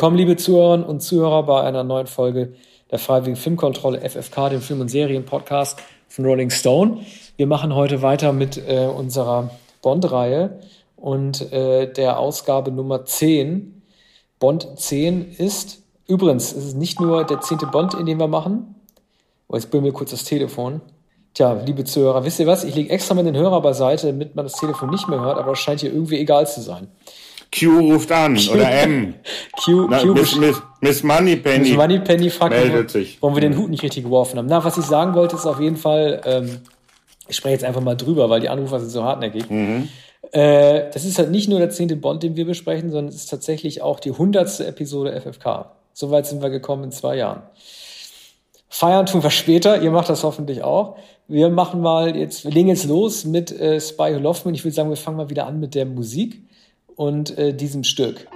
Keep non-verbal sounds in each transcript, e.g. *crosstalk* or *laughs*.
willkommen, liebe Zuhörerinnen und Zuhörer, bei einer neuen Folge der Freiwilligen Filmkontrolle FFK, dem Film- und Serien-Podcast von Rolling Stone. Wir machen heute weiter mit äh, unserer Bond-Reihe und äh, der Ausgabe Nummer 10. Bond 10 ist, übrigens, es ist nicht nur der zehnte Bond, in dem wir machen. Oh, jetzt mir kurz das Telefon. Tja, liebe Zuhörer, wisst ihr was? Ich lege extra mal den Hörer beiseite, damit man das Telefon nicht mehr hört, aber es scheint hier irgendwie egal zu sein. Q ruft an Q, oder M. *laughs* Q, Na, Q Miss, Miss, Miss Moneypenny. Miss Moneypenny fragt, meldet sich. warum wir den Hut nicht richtig geworfen haben. Na, was ich sagen wollte, ist auf jeden Fall, ähm, ich spreche jetzt einfach mal drüber, weil die Anrufer sind so hartnäckig. Mhm. Äh, das ist halt nicht nur der zehnte Bond, den wir besprechen, sondern es ist tatsächlich auch die hundertste Episode FFK. Soweit sind wir gekommen in zwei Jahren. Feiern tun wir später. Ihr macht das hoffentlich auch. Wir machen mal jetzt, wir legen jetzt los mit äh, Spy Who Loved Me. Ich würde sagen, wir fangen mal wieder an mit der Musik und äh, diesem Stück.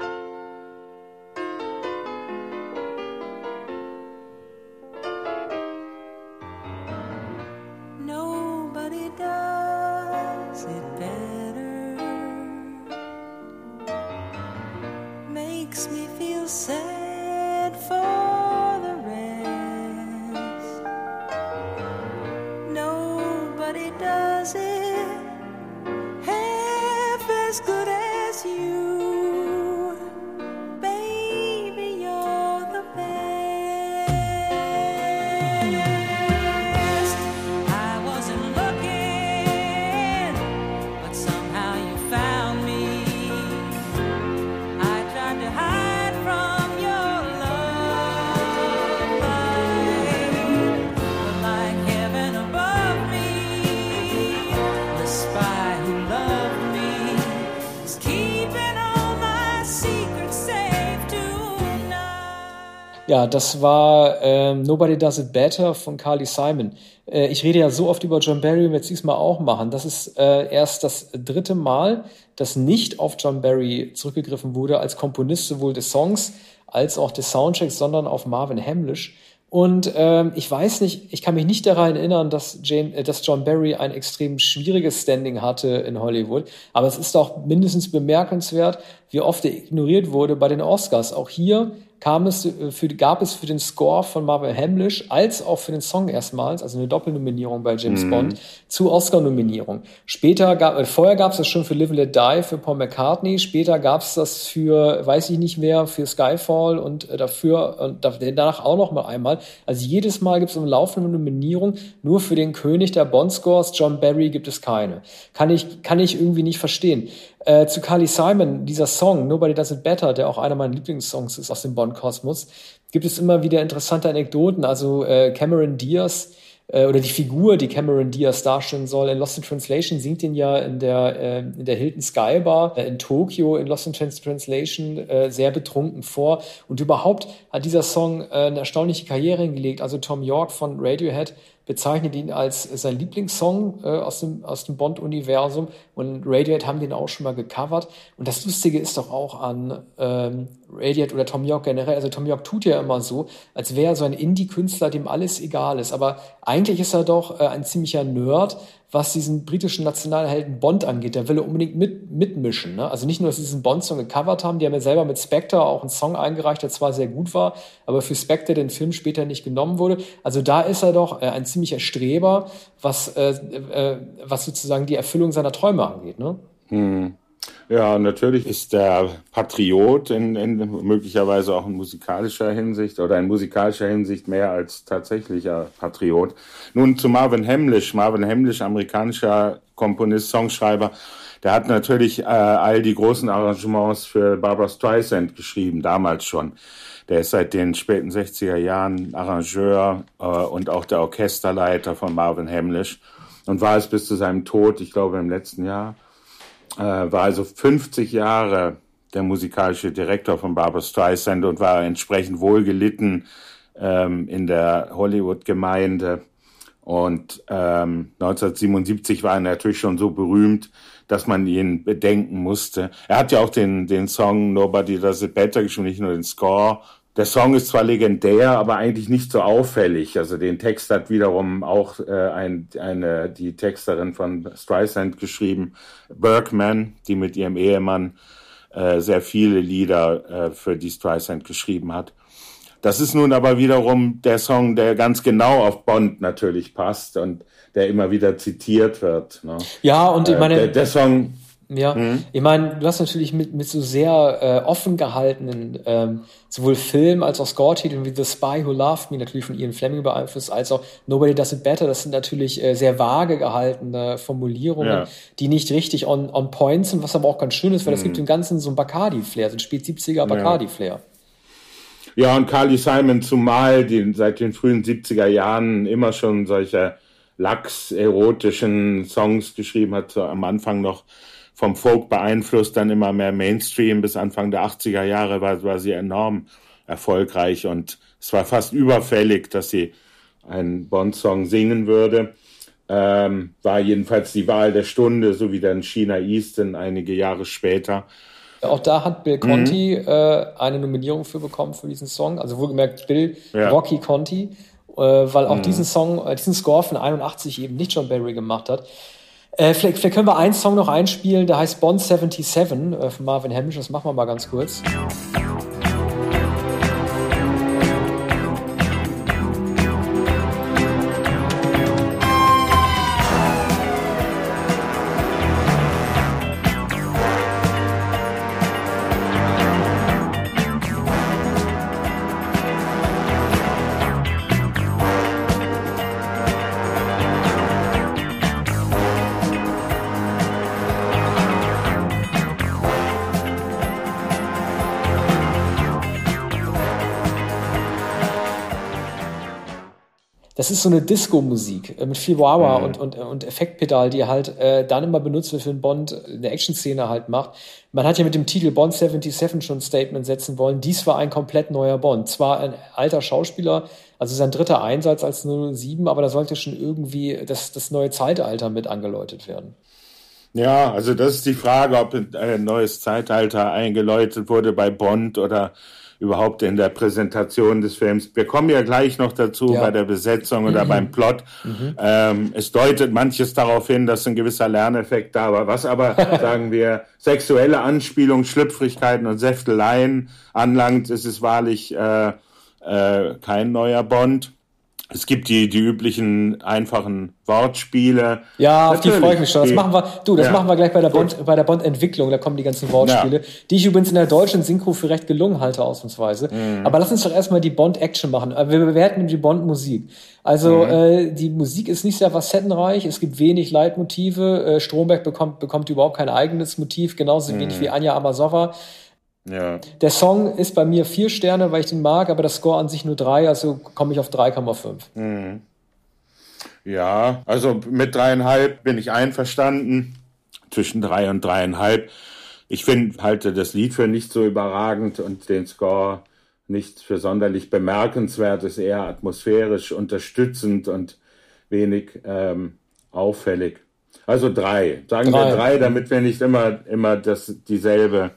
Das war ähm, Nobody Does It Better von Carly Simon. Äh, ich rede ja so oft über John Barry und werde es diesmal auch machen. Das ist äh, erst das dritte Mal, dass nicht auf John Barry zurückgegriffen wurde als Komponist sowohl des Songs als auch des Soundtracks, sondern auf Marvin Hamlish. Und ähm, ich weiß nicht, ich kann mich nicht daran erinnern, dass, Jane, äh, dass John Barry ein extrem schwieriges Standing hatte in Hollywood. Aber es ist doch mindestens bemerkenswert, wie oft er ignoriert wurde bei den Oscars. Auch hier kam es äh, für, gab es für den Score von Marvin Hamlish als auch für den Song erstmals, also eine Doppelnominierung bei James Bond, zu Oscar-Nominierung. Später gab, äh, vorher gab es das schon für Live and Let Die für Paul McCartney, später gab es das für, weiß ich nicht mehr, für Skyfall und äh, dafür und danach auch noch mal einmal. Also jedes Mal gibt es eine laufende Nominierung, nur für den König der Bond-Scores, John Barry, gibt es keine. Kann ich, kann ich irgendwie nicht verstehen. Äh, zu Carly Simon, dieser Song, Nobody Does It Better, der auch einer meiner Lieblingssongs ist aus dem Bond-Kosmos, gibt es immer wieder interessante Anekdoten. Also äh, Cameron Diaz äh, oder die Figur, die Cameron Diaz darstellen soll, in Lost in Translation singt ihn ja in der, äh, in der Hilton Sky Bar äh, in Tokio in Lost in Trans Translation äh, sehr betrunken vor. Und überhaupt hat dieser Song äh, eine erstaunliche Karriere hingelegt. Also Tom York von Radiohead bezeichnet ihn als sein Lieblingssong äh, aus dem, aus dem Bond-Universum und Radiohead haben den auch schon mal gecovert. Und das Lustige ist doch auch an ähm, Radiohead oder Tom York generell, also Tom York tut ja immer so, als wäre er so ein Indie-Künstler, dem alles egal ist. Aber eigentlich ist er doch äh, ein ziemlicher Nerd, was diesen britischen Nationalhelden Bond angeht. Der will er unbedingt mit, mitmischen. Ne? Also nicht nur, dass sie diesen Bond-Song gecovert haben, die haben ja selber mit Spectre auch einen Song eingereicht, der zwar sehr gut war, aber für Spectre den Film später nicht genommen wurde. Also da ist er doch äh, ein ziemlicher Streber, was, äh, äh, was sozusagen die Erfüllung seiner Träume angeht. Ne? Hm. Ja, natürlich ist der Patriot in, in möglicherweise auch in musikalischer Hinsicht oder in musikalischer Hinsicht mehr als tatsächlicher Patriot. Nun zu Marvin Hamlish. Marvin Hamlish, amerikanischer Komponist, Songschreiber, der hat natürlich äh, all die großen Arrangements für Barbara Streisand geschrieben, damals schon. Der ist seit den späten 60er Jahren Arrangeur äh, und auch der Orchesterleiter von Marvin Hamlish und war es bis zu seinem Tod, ich glaube im letzten Jahr, äh, war also 50 Jahre der musikalische Direktor von Barbara Streisand und war entsprechend wohlgelitten ähm, in der Hollywood-Gemeinde. Und ähm, 1977 war er natürlich schon so berühmt, dass man ihn bedenken musste. Er hat ja auch den, den Song Nobody Does It Better geschrieben, nicht nur den Score. Der Song ist zwar legendär, aber eigentlich nicht so auffällig. Also den Text hat wiederum auch äh, ein, eine, die Texterin von Streisand geschrieben, Bergman, die mit ihrem Ehemann äh, sehr viele Lieder äh, für die Streisand geschrieben hat. Das ist nun aber wiederum der Song, der ganz genau auf Bond natürlich passt und der immer wieder zitiert wird. Ne? Ja, und ich Äh, meine, der, der Song, Ja, ich meine, du hast natürlich mit, mit so sehr äh, offen gehaltenen ähm, sowohl Film als auch Score-Titeln wie The Spy Who Loved Me natürlich von Ian Fleming beeinflusst, als auch Nobody Does It Better. Das sind natürlich äh, sehr vage gehaltene Formulierungen, Ja. die nicht richtig on, on point sind, was aber auch ganz schön ist, weil das gibt dem Ganzen so ein Bacardi-Flair, so ein spät 70er Bacardi-Flair. Ja, und Carly Simon zumal, die seit den frühen 70er Jahren immer schon solche lax-erotischen Songs geschrieben hat, so am Anfang noch vom Folk beeinflusst, dann immer mehr Mainstream. Bis Anfang der 80er Jahre war, war sie enorm erfolgreich und es war fast überfällig, dass sie einen Bond-Song singen würde. Ähm, war jedenfalls die Wahl der Stunde, so wie dann China Easton einige Jahre später. Auch da hat Mhm. Bill Conti äh, eine Nominierung für bekommen für diesen Song. Also wohlgemerkt Bill Ja. Mhm. Rocky Conti, äh, weil auch diesen Song, äh, diesen Score von 81 eben nicht John Barry gemacht hat. Äh, vielleicht, vielleicht können wir einen Song noch einspielen, der heißt Bond 77 äh, von Marvin Hamlish. Das machen wir mal ganz kurz. Das ist so eine Disco-Musik äh, mit viel Wawa und, und, und Effektpedal, die halt äh, dann immer benutzt wird, wenn Bond eine Action-Szene halt macht. Man hat ja mit dem Titel Bond 77 schon ein Statement setzen wollen. Dies war ein komplett neuer Bond. Zwar ein alter Schauspieler, also sein dritter Einsatz als 07, aber da sollte schon irgendwie das, das neue Zeitalter mit angeläutet werden. Ja, also das ist die Frage, ob ein neues Zeitalter eingeläutet wurde bei Bond oder überhaupt in der Präsentation des Films. Wir kommen ja gleich noch dazu Ja. bei der Besetzung oder beim Plot. Ähm, es deutet manches darauf hin, dass ein gewisser Lerneffekt da war. Was aber, *laughs* sagen wir, sexuelle Anspielungen, Schlüpfrigkeiten und Säfteleien anlangt, ist es wahrlich äh, äh, kein neuer Bond. Es gibt die, die üblichen einfachen Wortspiele. Ja, auf die Natürlich, freue ich mich schon. Das machen wir, du, das Ja. machen wir gleich bei der Gut. Bond, bei der Bond-Entwicklung. Da kommen die ganzen Wortspiele, die ich übrigens in der deutschen Synchro für recht gelungen halte, ausnahmsweise. Mhm. Aber lass uns doch erstmal die Bond-Action machen. Äh, Wir bewerten die Bond-Musik. Also, Mhm. äh, die Musik ist nicht sehr facettenreich. Es gibt wenig Leitmotive. Äh, Stromberg bekommt, bekommt überhaupt kein eigenes Motiv, genauso Mhm. wenig wie Anja Amasova. Ja. Der Song ist bei mir vier Sterne, weil ich den mag, aber das Score an sich nur drei, also komme ich auf 3,5. Ja, also mit dreieinhalb bin ich einverstanden. Zwischen drei und dreieinhalb. Ich finde, halte das Lied für nicht so überragend und den Score nicht für sonderlich bemerkenswert, ist eher atmosphärisch unterstützend und wenig ähm, auffällig. Also drei. Sagen Drei. wir drei, damit wir nicht immer, immer das, dieselbe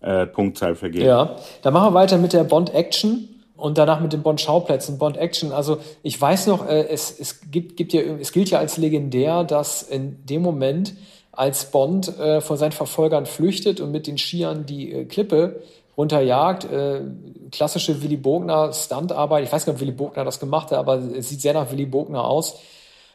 äh, Punktzahl vergeben. Ja, dann machen wir weiter mit der Bond Action und danach mit den Bond Schauplätzen. Bond Action, also ich weiß noch, äh, es, es, gibt, gibt ja, es gilt ja als legendär, dass in dem Moment, als Bond äh, vor seinen Verfolgern flüchtet und mit den Skiern die äh, Klippe runterjagt, äh, klassische Willy Bogner Stuntarbeit, ich weiß nicht, ob Willy Bogner das gemacht hat, aber es sieht sehr nach Willy Bogner aus.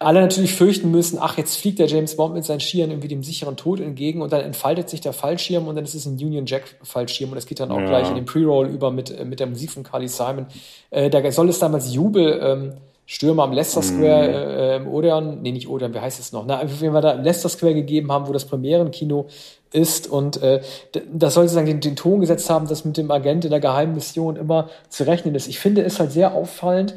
Alle natürlich fürchten müssen, ach, jetzt fliegt der James Bond mit seinen Skiern irgendwie dem sicheren Tod entgegen und dann entfaltet sich der Fallschirm und dann ist es ein Union Jack Fallschirm und es geht dann auch Ja. gleich in den Pre-Roll über mit, äh, mit der Musik von Carly Simon. Äh, da soll es damals Jubel, ähm, Stürme am Leicester Square äh, im Odeon, nee, nicht Odeon, wie heißt es noch? Na, wenn wir da im Leicester Square gegeben haben, wo das Premierenkino ist und äh, das soll sozusagen den, den Ton gesetzt haben, dass mit dem Agent in der geheimen Mission immer zu rechnen ist. Ich finde es halt sehr auffallend,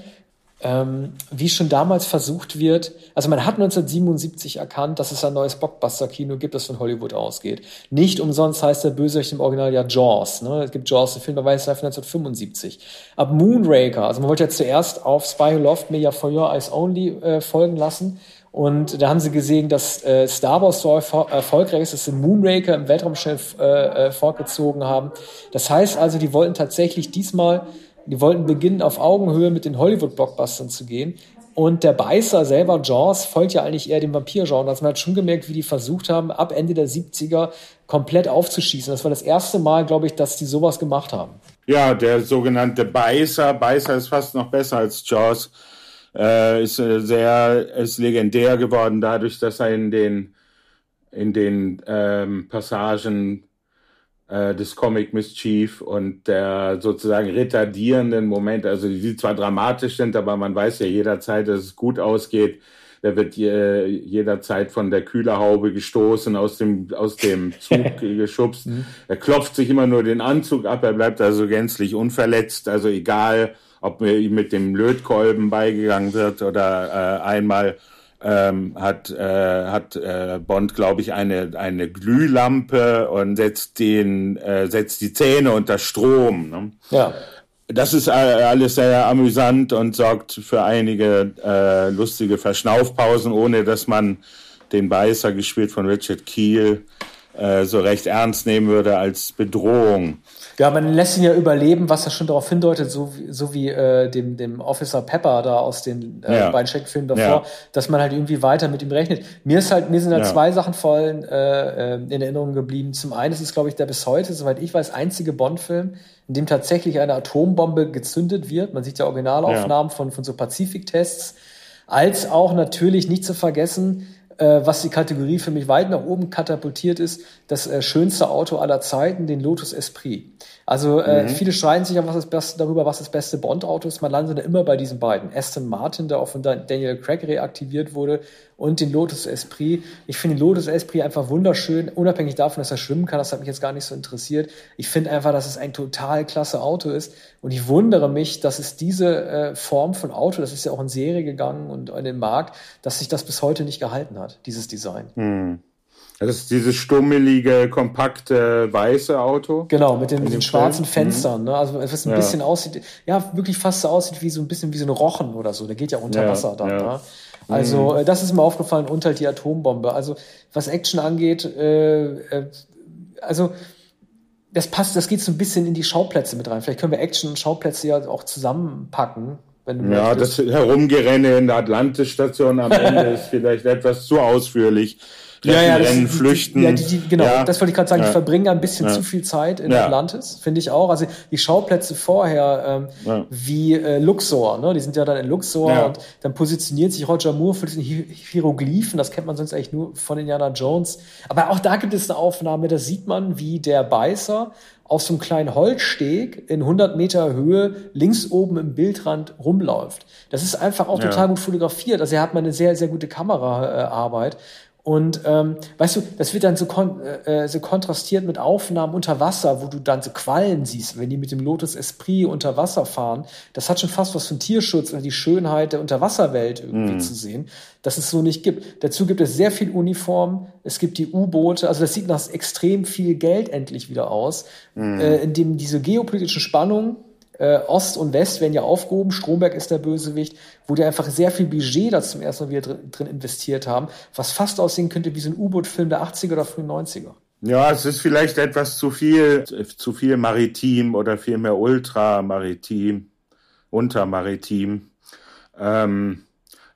ähm, wie schon damals versucht wird, also man hat 1977 erkannt, dass es ein neues Blockbuster-Kino gibt, das von Hollywood ausgeht. Nicht umsonst heißt der Bösewicht im Original ja Jaws. Ne? Es gibt Jaws, der Film, der weiß ja von 1975. Ab Moonraker, also man wollte ja zuerst auf Spy Who Loved Me ja For Your Eyes Only äh, folgen lassen. Und da haben sie gesehen, dass äh, Star Wars so erfol erfolgreich ist, dass sie Moonraker im Weltraumschiff äh, äh, fortgezogen haben. Das heißt also, die wollten tatsächlich diesmal die wollten beginnen, auf Augenhöhe mit den Hollywood-Blockbustern zu gehen. Und der Beißer selber, Jaws, folgt ja eigentlich eher dem Vampir-Genre. Das man hat schon gemerkt, wie die versucht haben, ab Ende der 70er komplett aufzuschießen. Das war das erste Mal, glaube ich, dass die sowas gemacht haben. Ja, der sogenannte Beißer. Beißer ist fast noch besser als Jaws. Äh, ist äh, sehr, ist legendär geworden dadurch, dass er in den, in den ähm, Passagen äh, des Comic Mischief und der sozusagen retardierenden Momente, also die zwar dramatisch sind, aber man weiß ja jederzeit, dass es gut ausgeht. Der wird je, jederzeit von der Kühlerhaube gestoßen, aus dem, aus dem Zug *laughs* geschubst. Er klopft sich immer nur den Anzug ab, er bleibt also gänzlich unverletzt, also egal, ob mir ihm mit dem Lötkolben beigegangen wird oder äh, einmal ähm, hat, äh, hat äh, Bond, glaube ich, eine, eine Glühlampe und setzt, den, äh, setzt die Zähne unter Strom. Ne? Ja. Das ist äh, alles sehr amüsant und sorgt für einige äh, lustige Verschnaufpausen, ohne dass man den Beißer, gespielt von Richard Keel, äh, so recht ernst nehmen würde als Bedrohung. Ja, man lässt ihn ja überleben, was ja schon darauf hindeutet, so wie, so wie äh, dem, dem Officer Pepper da aus den äh, Ja. beiden Schreckfilmen davor, Ja. dass man halt irgendwie weiter mit ihm rechnet. Mir ist halt, mir sind halt Ja. zwei Sachen vor allem äh, äh, in Erinnerung geblieben. Zum einen ist es, glaube ich, der bis heute, soweit ich weiß, einzige Bond-Film, in dem tatsächlich eine Atombombe gezündet wird. Man sieht ja Originalaufnahmen von, von so Pazifik-Tests. Als auch natürlich nicht zu vergessen, äh, was die Kategorie für mich weit nach oben katapultiert ist, das äh, schönste Auto aller Zeiten, den Lotus Esprit. Also äh, viele streiten sich ja was das beste, darüber, was das beste Bond-Auto ist. Man landet immer bei diesen beiden. Aston Martin, der auch von Dan- Daniel Craig reaktiviert wurde, und den Lotus Esprit. Ich finde den Lotus Esprit einfach wunderschön, unabhängig davon, dass er schwimmen kann. Das hat mich jetzt gar nicht so interessiert. Ich finde einfach, dass es ein total klasse Auto ist. Und ich wundere mich, dass es diese äh, Form von Auto, das ist ja auch in Serie gegangen und in den Markt, dass sich das bis heute nicht gehalten hat, dieses Design. Das ist dieses stummelige, kompakte, weiße Auto. Genau, mit den, mit den schwarzen Film? Fenstern. Ne? Also was ein Ja. bisschen aussieht, ja, wirklich fast so aussieht wie so ein bisschen wie so ein Rochen oder so. Der geht ja unter Ja, Wasser dann. ja. Ne? Also äh, das ist mir aufgefallen und halt die Atombombe. Also was Action angeht, äh, äh, also das passt, das geht so ein bisschen in die Schauplätze mit rein. Vielleicht können wir Action und Schauplätze ja auch zusammenpacken, wenn du Ja, möchtest. das Herumgerenne in der Atlantis-Station am Ende ist vielleicht etwas zu ausführlich. Ja, ja, das, Rennen, die- flüchten. Ja, die, die, genau, Ja. das wollte ich gerade sagen. Die verbringen ein bisschen zu viel Zeit in. Atlantis, finde ich auch. Also die Schauplätze vorher, ähm, wie äh, Luxor, ne? die sind ja dann in Luxor und dann positioniert sich Roger Moore für diesen Hi- Hieroglyphen. Das kennt man sonst eigentlich nur von Indiana Jones. Aber auch da gibt es eine Aufnahme, da sieht man, wie der Beißer auf so einem kleinen Holzsteg in 100 Meter Höhe links oben im Bildrand rumläuft. Das ist einfach auch Ja. total gut fotografiert. Also er hat mal eine sehr, sehr gute Kameraarbeit. Und ähm, weißt du, das wird dann so, kon äh, so kontrastiert mit Aufnahmen unter Wasser, wo du dann so Quallen siehst, wenn die mit dem Lotus Esprit unter Wasser fahren. Das hat schon fast was von Tierschutz und die Schönheit der Unterwasserwelt irgendwie zu sehen, dass es so nicht gibt. Dazu gibt es sehr viel Uniform, es gibt die U-Boote, also das sieht nach extrem viel Geld endlich wieder aus, äh, in dem diese geopolitischen Spannungen äh, Ost und West werden ja aufgehoben. Stromberg ist der Bösewicht, wo die einfach sehr viel Budget da zum ersten Mal wieder drin, drin investiert haben, was fast aussehen könnte wie so ein U-Boot-Film der 80er oder frühen 90er. Ja, es ist vielleicht etwas zu viel, zu viel maritim oder vielmehr ultramaritim, untermaritim. Ähm,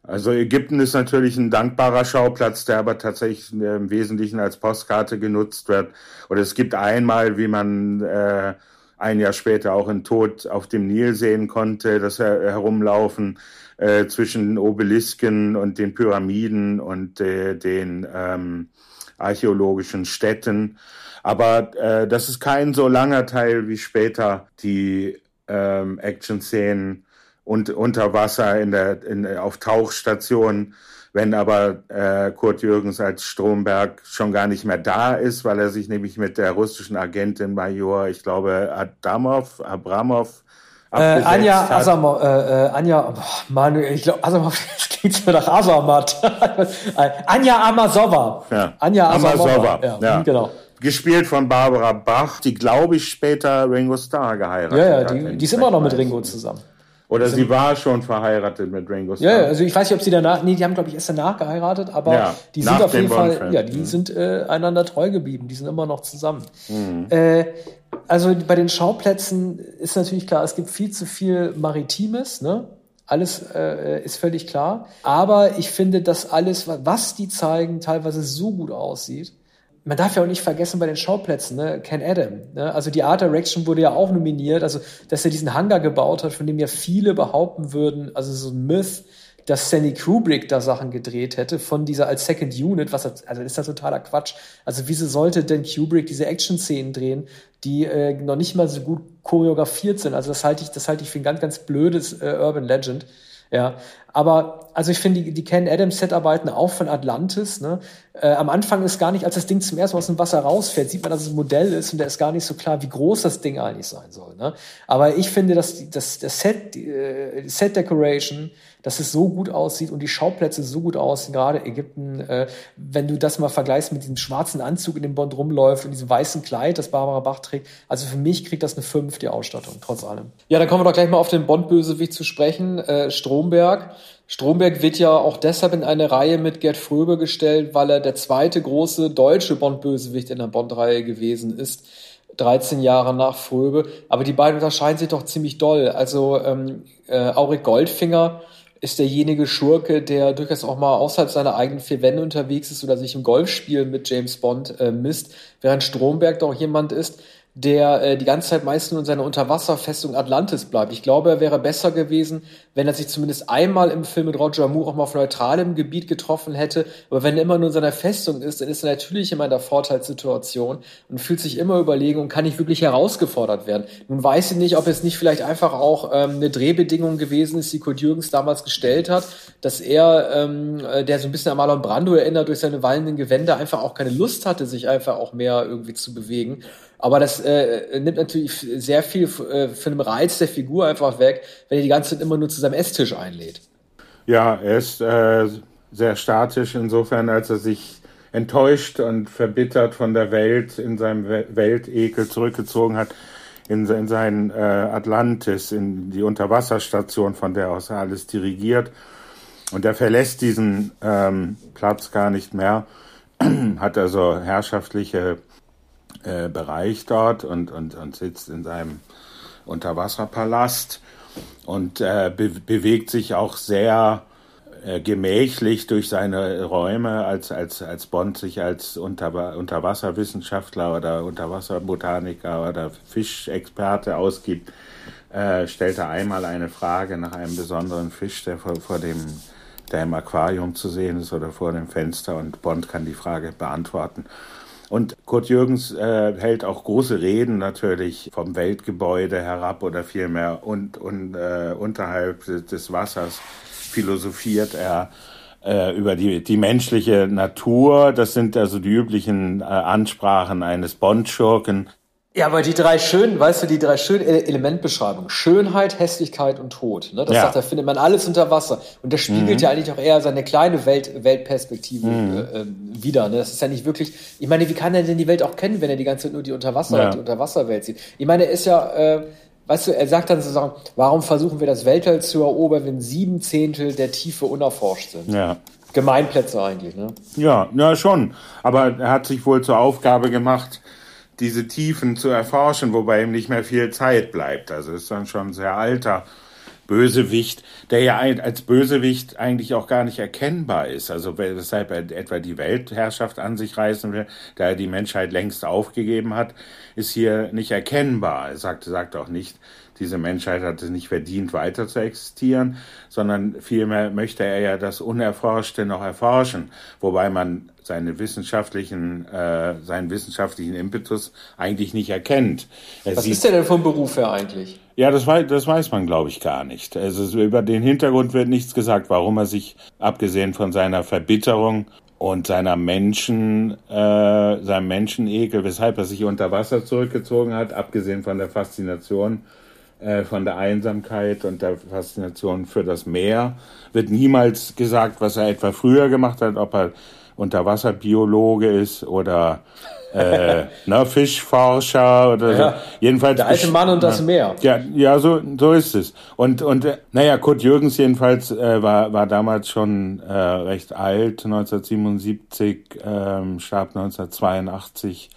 also Ägypten ist natürlich ein dankbarer Schauplatz, der aber tatsächlich äh, im Wesentlichen als Postkarte genutzt wird. Oder es gibt einmal, wie man äh, ein Jahr später auch in Tod auf dem Nil sehen konnte, das her herumlaufen äh, zwischen den Obelisken und den Pyramiden und äh, den ähm, archäologischen Städten. Aber äh, das ist kein so langer Teil wie später die ähm, Action-Szenen und unter Wasser in der, in, auf Tauchstationen. Wenn aber äh, Kurt Jürgens als Stromberg schon gar nicht mehr da ist, weil er sich nämlich mit der russischen Agentin Major, ich glaube, Adamov, Abramov, Äh, Anja hat. Asamov, äh, äh, Anja, boah, Mann, ich glaube, Asamov, *laughs* das klingt so nach Asamat. *laughs* Äh, Anja Amasova. Ja. Anja. Amasova, Ja, ja. genau. Gespielt von Barbara Bach, die, glaube ich, später Ringo Starr geheiratet Ja, ja, hat. die, die ist immer noch mit. Ringo zusammen. Oder sie war schon verheiratet mit Ringo Starr. Ja, also ich weiß nicht, ob sie danach, nee, die haben, glaube ich, erst danach geheiratet, aber Ja, die sind auf jeden Fall, ja, die Mhm. sind äh, einander treu geblieben, die sind immer noch zusammen. Äh, also bei den Schauplätzen ist natürlich klar, es gibt viel zu viel Maritimes, ne? Alles äh, ist völlig klar. Aber ich finde, dass alles, was die zeigen, teilweise so gut aussieht. Man darf ja auch nicht vergessen bei den Schauplätzen, ne? Ken Adam. Ne? Also die Art Direction wurde ja auch nominiert. Also, dass er diesen Hangar gebaut hat, von dem ja viele behaupten würden, also so ein Myth, dass Stanley Kubrick da Sachen gedreht hätte von dieser als Second Unit, was also ist das totaler Quatsch. Also wieso sollte denn Kubrick diese Action-Szenen drehen, die äh, noch nicht mal so gut choreografiert sind? Also das halte ich, das halte ich für ein ganz, ganz blödes äh, Urban Legend. Ja, aber also ich finde die, die Ken Adams Setarbeiten auch von Atlantis. Ne? Äh, am Anfang ist gar nicht, als das Ding zum ersten Mal aus dem Wasser rausfährt, sieht man, dass es ein Modell ist und da ist gar nicht so klar, wie groß das Ding eigentlich sein soll. Ne? Aber ich finde, dass das, das Set, äh, Set Decoration dass es so gut aussieht und die Schauplätze so gut aussehen, gerade Ägypten, äh, wenn du das mal vergleichst mit diesem schwarzen Anzug, in dem Bond rumläuft und diesem weißen Kleid, das Barbara Bach trägt. Also für mich kriegt das eine 5, die Ausstattung, trotz allem. Ja, dann kommen wir doch gleich mal auf den Bond-Bösewicht zu sprechen, äh, Stromberg. Stromberg wird ja auch deshalb in eine Reihe mit Gerd Fröbe gestellt, weil er der zweite große deutsche Bond-Bösewicht in der Bond-Reihe gewesen ist. 13 Jahre nach Fröbe. Aber die beiden unterscheiden sich doch ziemlich doll. Also ähm, äh, Auric Goldfinger ist derjenige Schurke, der durchaus auch mal außerhalb seiner eigenen vier Wände unterwegs ist oder sich im Golfspiel mit James Bond äh, misst, während Stromberg doch jemand ist, der äh, die ganze Zeit meist nur in seiner Unterwasserfestung Atlantis bleibt. Ich glaube, er wäre besser gewesen, wenn er sich zumindest einmal im Film mit Roger Moore auch mal auf neutralem Gebiet getroffen hätte. Aber wenn er immer nur in seiner Festung ist, dann ist er natürlich immer in der Vorteilssituation und fühlt sich immer überlegen und kann nicht wirklich herausgefordert werden. Nun weiß ich nicht, ob es nicht vielleicht einfach auch ähm, eine Drehbedingung gewesen ist, die Kurt Jürgens damals gestellt hat, dass er, ähm, äh, der so ein bisschen an Marlon Brando erinnert, durch seine wallenden Gewänder einfach auch keine Lust hatte, sich einfach auch mehr irgendwie zu bewegen. Aber das äh, nimmt natürlich sehr viel äh, von dem Reiz der Figur einfach weg, wenn er die ganze Zeit immer nur zu seinem Esstisch einlädt. Ja, er ist äh, sehr statisch insofern, als er sich enttäuscht und verbittert von der Welt in seinem Weltekel zurückgezogen hat in, in sein äh, Atlantis, in die Unterwasserstation, von der aus er alles dirigiert. Und er verlässt diesen ähm, Platz gar nicht mehr, *clears throat* hat also herrschaftliche äh, Bereich dort und, und, und sitzt in seinem Unterwasserpalast und äh, be bewegt sich auch sehr äh, gemächlich durch seine Räume, als, als, als Bond sich als Unter Unterwasserwissenschaftler oder Unterwasserbotaniker oder Fischexperte ausgibt, äh, stellt er einmal eine Frage nach einem besonderen Fisch, der vor, vor dem der im Aquarium zu sehen ist oder vor dem Fenster und Bond kann die Frage beantworten. Kurt Jürgens äh, hält auch große Reden natürlich vom Weltgebäude herab oder vielmehr und, und äh, unterhalb des Wassers philosophiert er äh, über die, die menschliche Natur. Das sind also die üblichen äh, Ansprachen eines Bond-Schurken. Ja, aber die drei schönen, weißt du, die drei schönen Elementbeschreibungen. Schönheit, Hässlichkeit und Tod. Ne? Das ja. sagt er, findet man alles unter Wasser. Und das spiegelt mhm. ja eigentlich auch eher seine kleine Welt, Weltperspektive mhm. äh, ähm, wieder. Ne? Das ist ja nicht wirklich, ich meine, wie kann er denn die Welt auch kennen, wenn er die ganze Zeit nur die Unterwasser, ja. die Unterwasserwelt sieht? Ich meine, er ist ja, äh, weißt du, er sagt dann sozusagen, warum versuchen wir das Weltall zu erobern, wenn sieben Zehntel der Tiefe unerforscht sind? Ja. Gemeinplätze eigentlich, ne? Ja, ja, schon. Aber er hat sich wohl zur Aufgabe gemacht, diese Tiefen zu erforschen, wobei ihm nicht mehr viel Zeit bleibt. Also ist dann schon ein sehr alter Bösewicht, der ja als Bösewicht eigentlich auch gar nicht erkennbar ist. Also weshalb er etwa die Weltherrschaft an sich reißen will, da er die Menschheit längst aufgegeben hat, ist hier nicht erkennbar. Er sagt, sagt auch nicht, diese Menschheit hat es nicht verdient, weiter zu existieren, sondern vielmehr möchte er ja das Unerforschte noch erforschen, wobei man seine wissenschaftlichen, äh, seinen wissenschaftlichen Impetus eigentlich nicht erkennt. Er Was ist der denn vom Beruf her eigentlich? Ja, das weiß, das weiß man, glaube ich, gar nicht. Also über den Hintergrund wird nichts gesagt, warum er sich, abgesehen von seiner Verbitterung und seiner Menschen, äh, seinem Menschenekel, weshalb er sich unter Wasser zurückgezogen hat, abgesehen von der Faszination äh, von der Einsamkeit und der Faszination für das Meer, wird niemals gesagt, was er etwa früher gemacht hat, ob er Unterwasserbiologe ist oder äh, *laughs* ne, Fischforscher oder ja, so. Jedenfalls der alte Mann und das Meer. Ja, ja, so so ist es. Und und äh, naja, Kurt Jürgens jedenfalls äh, war war damals schon äh, recht alt, 1977, ähm, starb 1982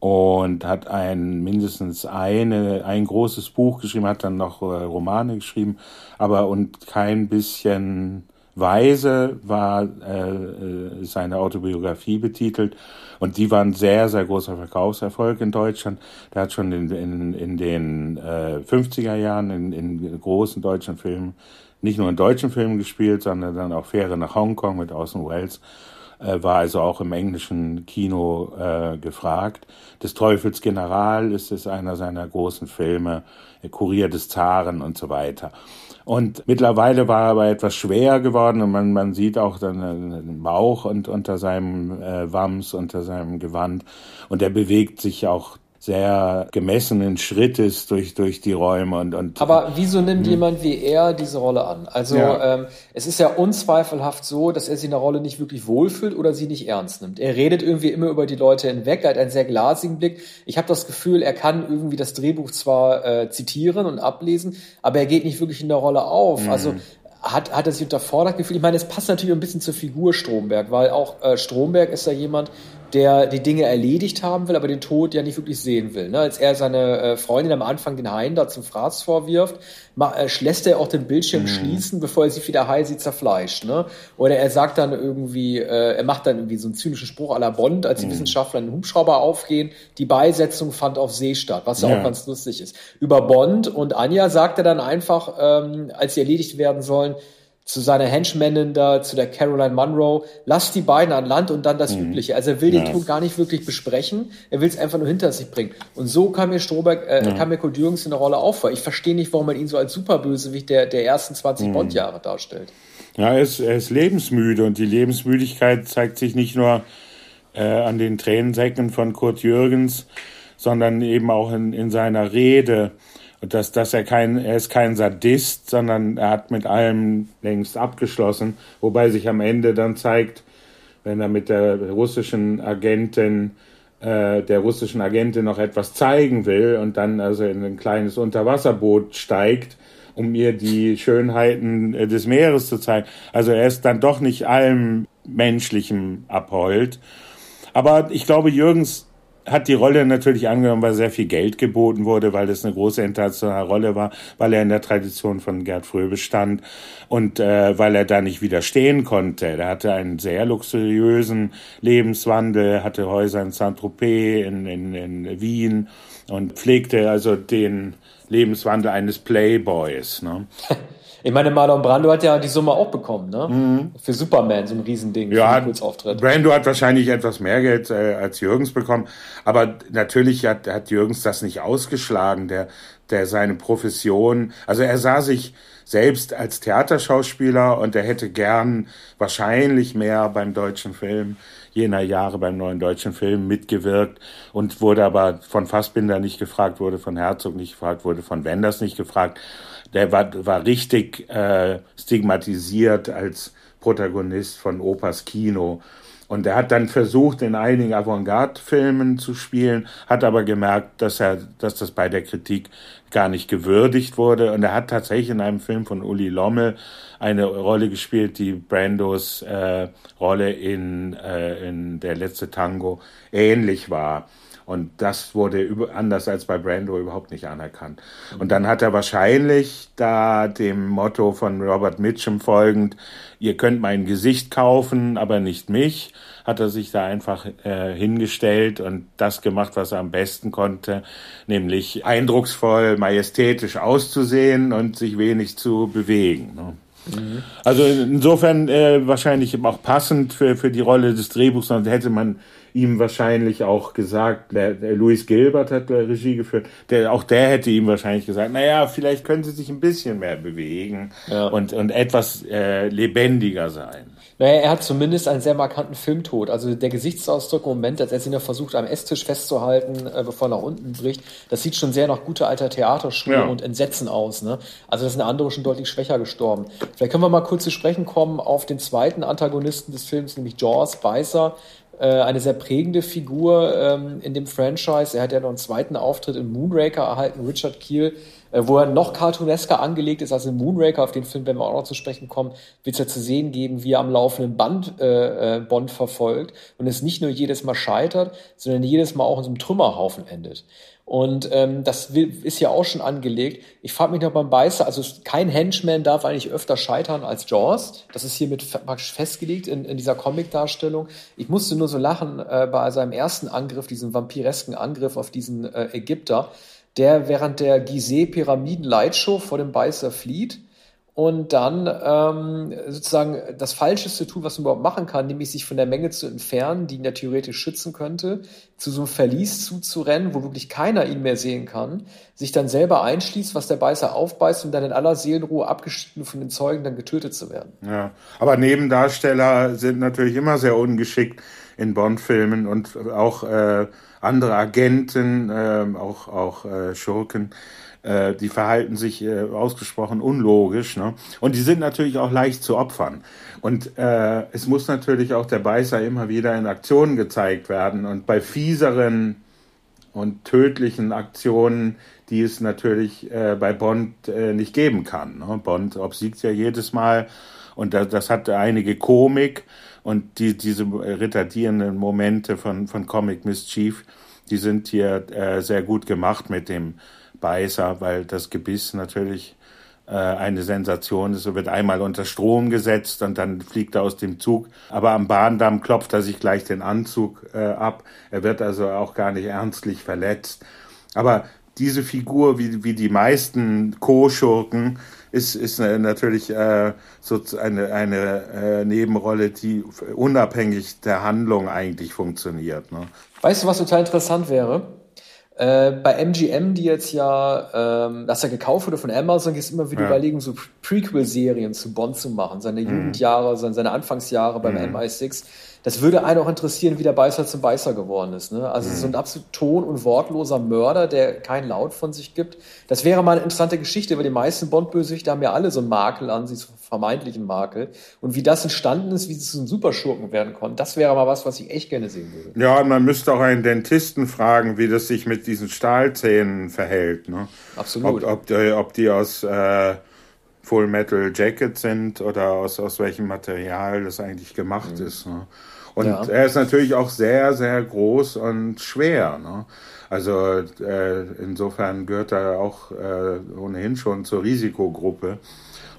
und hat ein mindestens eine ein großes Buch geschrieben, hat dann noch äh, Romane geschrieben, aber und kein bisschen Weise war äh, äh, seine Autobiografie betitelt und die war ein sehr, sehr großer Verkaufserfolg in Deutschland. Der hat schon in, in, in den äh, 50er Jahren in, in großen deutschen Filmen, nicht nur in deutschen Filmen gespielt, sondern dann auch Fähre nach Hongkong mit Orson Welles äh, war also auch im englischen Kino äh, gefragt. Des Teufels General ist es einer seiner großen Filme, Kurier des Zaren und so weiter. Und mittlerweile war er aber etwas schwer geworden und man, man sieht auch dann den Bauch und unter seinem äh, Wams, unter seinem Gewand. Und er bewegt sich auch sehr gemessenen Schrittes durch, durch die Räume und, und Aber wieso nimmt mh. jemand wie er diese Rolle an? Also ja. ähm, es ist ja unzweifelhaft so, dass er sich in der Rolle nicht wirklich wohlfühlt oder sie nicht ernst nimmt. Er redet irgendwie immer über die Leute hinweg, er hat einen sehr glasigen Blick. Ich habe das Gefühl, er kann irgendwie das Drehbuch zwar äh, zitieren und ablesen, aber er geht nicht wirklich in der Rolle auf. Mhm. Also hat, hat er sich unterfordert gefühlt? Ich meine, es passt natürlich ein bisschen zur Figur Stromberg, weil auch äh, Stromberg ist ja jemand, der die Dinge erledigt haben will, aber den Tod ja nicht wirklich sehen will. Ne? Als er seine äh, Freundin am Anfang den Hain da zum Fraß vorwirft, äh, lässt er auch den Bildschirm mhm. schließen, bevor er sich wieder heil sie zerfleischt. Ne? Oder er sagt dann irgendwie, äh, er macht dann irgendwie so einen zynischen Spruch à la Bond, als die mhm. Wissenschaftler einen Hubschrauber aufgehen, die Beisetzung fand auf See statt, was ja, ja, auch ganz lustig ist. Über Bond und Anja sagt er dann einfach, ähm, als sie erledigt werden sollen, zu seiner Henchmanin da, zu der Caroline Monroe, lass die beiden an Land und dann das mhm. Übliche. Also er will ja. den Tod gar nicht wirklich besprechen, er will es einfach nur hinter sich bringen. Und so kam mir Stroberg, äh, ja. kam mir Kurt Jürgens in der Rolle auch vor. Ich verstehe nicht, warum man ihn so als Superbösewicht der, der ersten 20 mhm. Bond-Jahre darstellt. Ja, er ist, er ist lebensmüde und die Lebensmüdigkeit zeigt sich nicht nur äh, an den Tränensäcken von Kurt Jürgens, sondern eben auch in, in seiner Rede. Und dass, dass er kein, er ist kein Sadist, sondern er hat mit allem längst abgeschlossen, wobei sich am Ende dann zeigt, wenn er mit der russischen Agentin, äh, der russischen Agentin noch etwas zeigen will und dann also in ein kleines Unterwasserboot steigt, um ihr die Schönheiten äh, des Meeres zu zeigen. Also er ist dann doch nicht allem Menschlichem abheult. Aber ich glaube, Jürgens hat die Rolle natürlich angenommen, weil sehr viel Geld geboten wurde, weil es eine große internationale Rolle war, weil er in der Tradition von Gerd Fröbe stand und äh, weil er da nicht widerstehen konnte. Er hatte einen sehr luxuriösen Lebenswandel, hatte Häuser in Saint-Tropez, in, in, in Wien und pflegte also den Lebenswandel eines Playboys. Ne? *laughs* Ich meine, Marlon Brando hat ja die Summe auch bekommen, ne? Mhm. Für Superman, so ein Riesending. Ja, Brando hat wahrscheinlich etwas mehr Geld äh, als Jürgens bekommen. Aber natürlich hat, hat Jürgens das nicht ausgeschlagen, der, der seine Profession, also er sah sich selbst als Theaterschauspieler und er hätte gern wahrscheinlich mehr beim deutschen Film jener Jahre beim neuen deutschen Film mitgewirkt und wurde aber von Fassbinder nicht gefragt, wurde von Herzog nicht gefragt, wurde von Wenders nicht gefragt der war, war richtig äh, stigmatisiert als Protagonist von Opas Kino. Und er hat dann versucht, in einigen Avantgarde-Filmen zu spielen, hat aber gemerkt, dass er, dass das bei der Kritik gar nicht gewürdigt wurde. Und er hat tatsächlich in einem Film von Uli Lommel eine Rolle gespielt, die Brandos äh, Rolle in, äh, in Der letzte Tango ähnlich war. Und das wurde über, anders als bei Brando überhaupt nicht anerkannt. Und dann hat er wahrscheinlich da dem Motto von Robert Mitchum folgend, ihr könnt mein Gesicht kaufen, aber nicht mich, hat er sich da einfach äh, hingestellt und das gemacht, was er am besten konnte, nämlich eindrucksvoll, majestätisch auszusehen und sich wenig zu bewegen. Ne? Mhm. Also insofern äh, wahrscheinlich auch passend für, für die Rolle des Drehbuchs, sonst hätte man ihm wahrscheinlich auch gesagt, der, der Louis Gilbert hat Regie geführt, der, auch der hätte ihm wahrscheinlich gesagt, naja, vielleicht können Sie sich ein bisschen mehr bewegen ja. und, und etwas äh, lebendiger sein. Naja, er hat zumindest einen sehr markanten Filmtod. Also der Gesichtsausdruck im Moment, als er sich noch versucht, am Esstisch festzuhalten, äh, bevor er nach unten bricht, das sieht schon sehr nach guter alter Theaterschule ja. und Entsetzen aus. Ne? Also das sind andere schon deutlich schwächer gestorben. Vielleicht können wir mal kurz zu sprechen kommen auf den zweiten Antagonisten des Films, nämlich Jaws, Beißer, eine sehr prägende Figur ähm, in dem Franchise. Er hat ja noch einen zweiten Auftritt in Moonraker erhalten. Richard Keel äh, wo er noch cartoonesker angelegt ist als in Moonraker, auf den Film werden wir auch noch zu sprechen kommen, wird es ja zu sehen geben, wie er am laufenden Band äh, äh, Bond verfolgt und es nicht nur jedes Mal scheitert, sondern jedes Mal auch in so einem Trümmerhaufen endet. Und ähm, das will, ist ja auch schon angelegt. Ich frage mich noch beim Beißer, also kein Henchman darf eigentlich öfter scheitern als Jaws. Das ist hiermit praktisch festgelegt in, in dieser Comic-Darstellung. Ich musste nur so lachen äh, bei seinem ersten Angriff, diesem vampiresken Angriff auf diesen äh, Ägypter, der während der Gizeh-Pyramiden-Lightshow vor dem Beißer flieht und dann ähm, sozusagen das Falscheste tut, was man überhaupt machen kann, nämlich sich von der Menge zu entfernen, die ihn ja theoretisch schützen könnte, zu so einem Verlies zuzurennen, wo wirklich keiner ihn mehr sehen kann, sich dann selber einschließt, was der Beißer aufbeißt und dann in aller Seelenruhe abgeschnitten von den Zeugen dann getötet zu werden. Ja, aber Nebendarsteller sind natürlich immer sehr ungeschickt in Bond-Filmen und auch äh, andere Agenten, äh, auch, auch äh, Schurken äh, die verhalten sich äh, ausgesprochen unlogisch. Ne? Und die sind natürlich auch leicht zu opfern. Und äh, es muss natürlich auch der Beißer immer wieder in Aktionen gezeigt werden. Und bei fieseren und tödlichen Aktionen, die es natürlich äh, bei Bond äh, nicht geben kann. Ne? Bond obsiegt ja jedes Mal und das, das hat einige Komik und die, diese retardierenden Momente von, von Comic Mischief, die sind hier äh, sehr gut gemacht mit dem Beißer, weil das Gebiss natürlich äh, eine Sensation ist. Er wird einmal unter Strom gesetzt und dann fliegt er aus dem Zug. Aber am Bahndamm klopft er sich gleich den Anzug äh, ab. Er wird also auch gar nicht ernstlich verletzt. Aber diese Figur, wie, wie die meisten Co-Schurken, ist, ist natürlich äh, so eine, eine äh, Nebenrolle, die unabhängig der Handlung eigentlich funktioniert. Ne? Weißt du, was total interessant wäre? Äh, bei MGM, die jetzt ja, ähm, das ja gekauft wurde von Amazon, gibt es immer wieder ja. Überlegungen, so Prequel-Serien zu Bond zu machen. Seine mhm. Jugendjahre, seine, seine Anfangsjahre beim mhm. MI6. Das würde einen auch interessieren, wie der Beißer zum Beißer geworden ist. Ne? Also mhm. so ein absolut ton- und wortloser Mörder, der keinen Laut von sich gibt. Das wäre mal eine interessante Geschichte, weil die meisten Bond-Bösewichte haben ja alle so einen Makel an sich, so einen vermeintlichen Makel. Und wie das entstanden ist, wie sie zu einem Superschurken werden konnten, das wäre mal was, was ich echt gerne sehen würde. Ja, und man müsste auch einen Dentisten fragen, wie das sich mit diesen Stahlzähnen verhält. Ne? Absolut. Ob, ob, die, ob die aus... Äh Full Metal Jacket sind oder aus, aus welchem Material das eigentlich gemacht mhm. ist. Ne? Und ja. er ist natürlich auch sehr, sehr groß und schwer. Ne? Also äh, insofern gehört er auch äh, ohnehin schon zur Risikogruppe.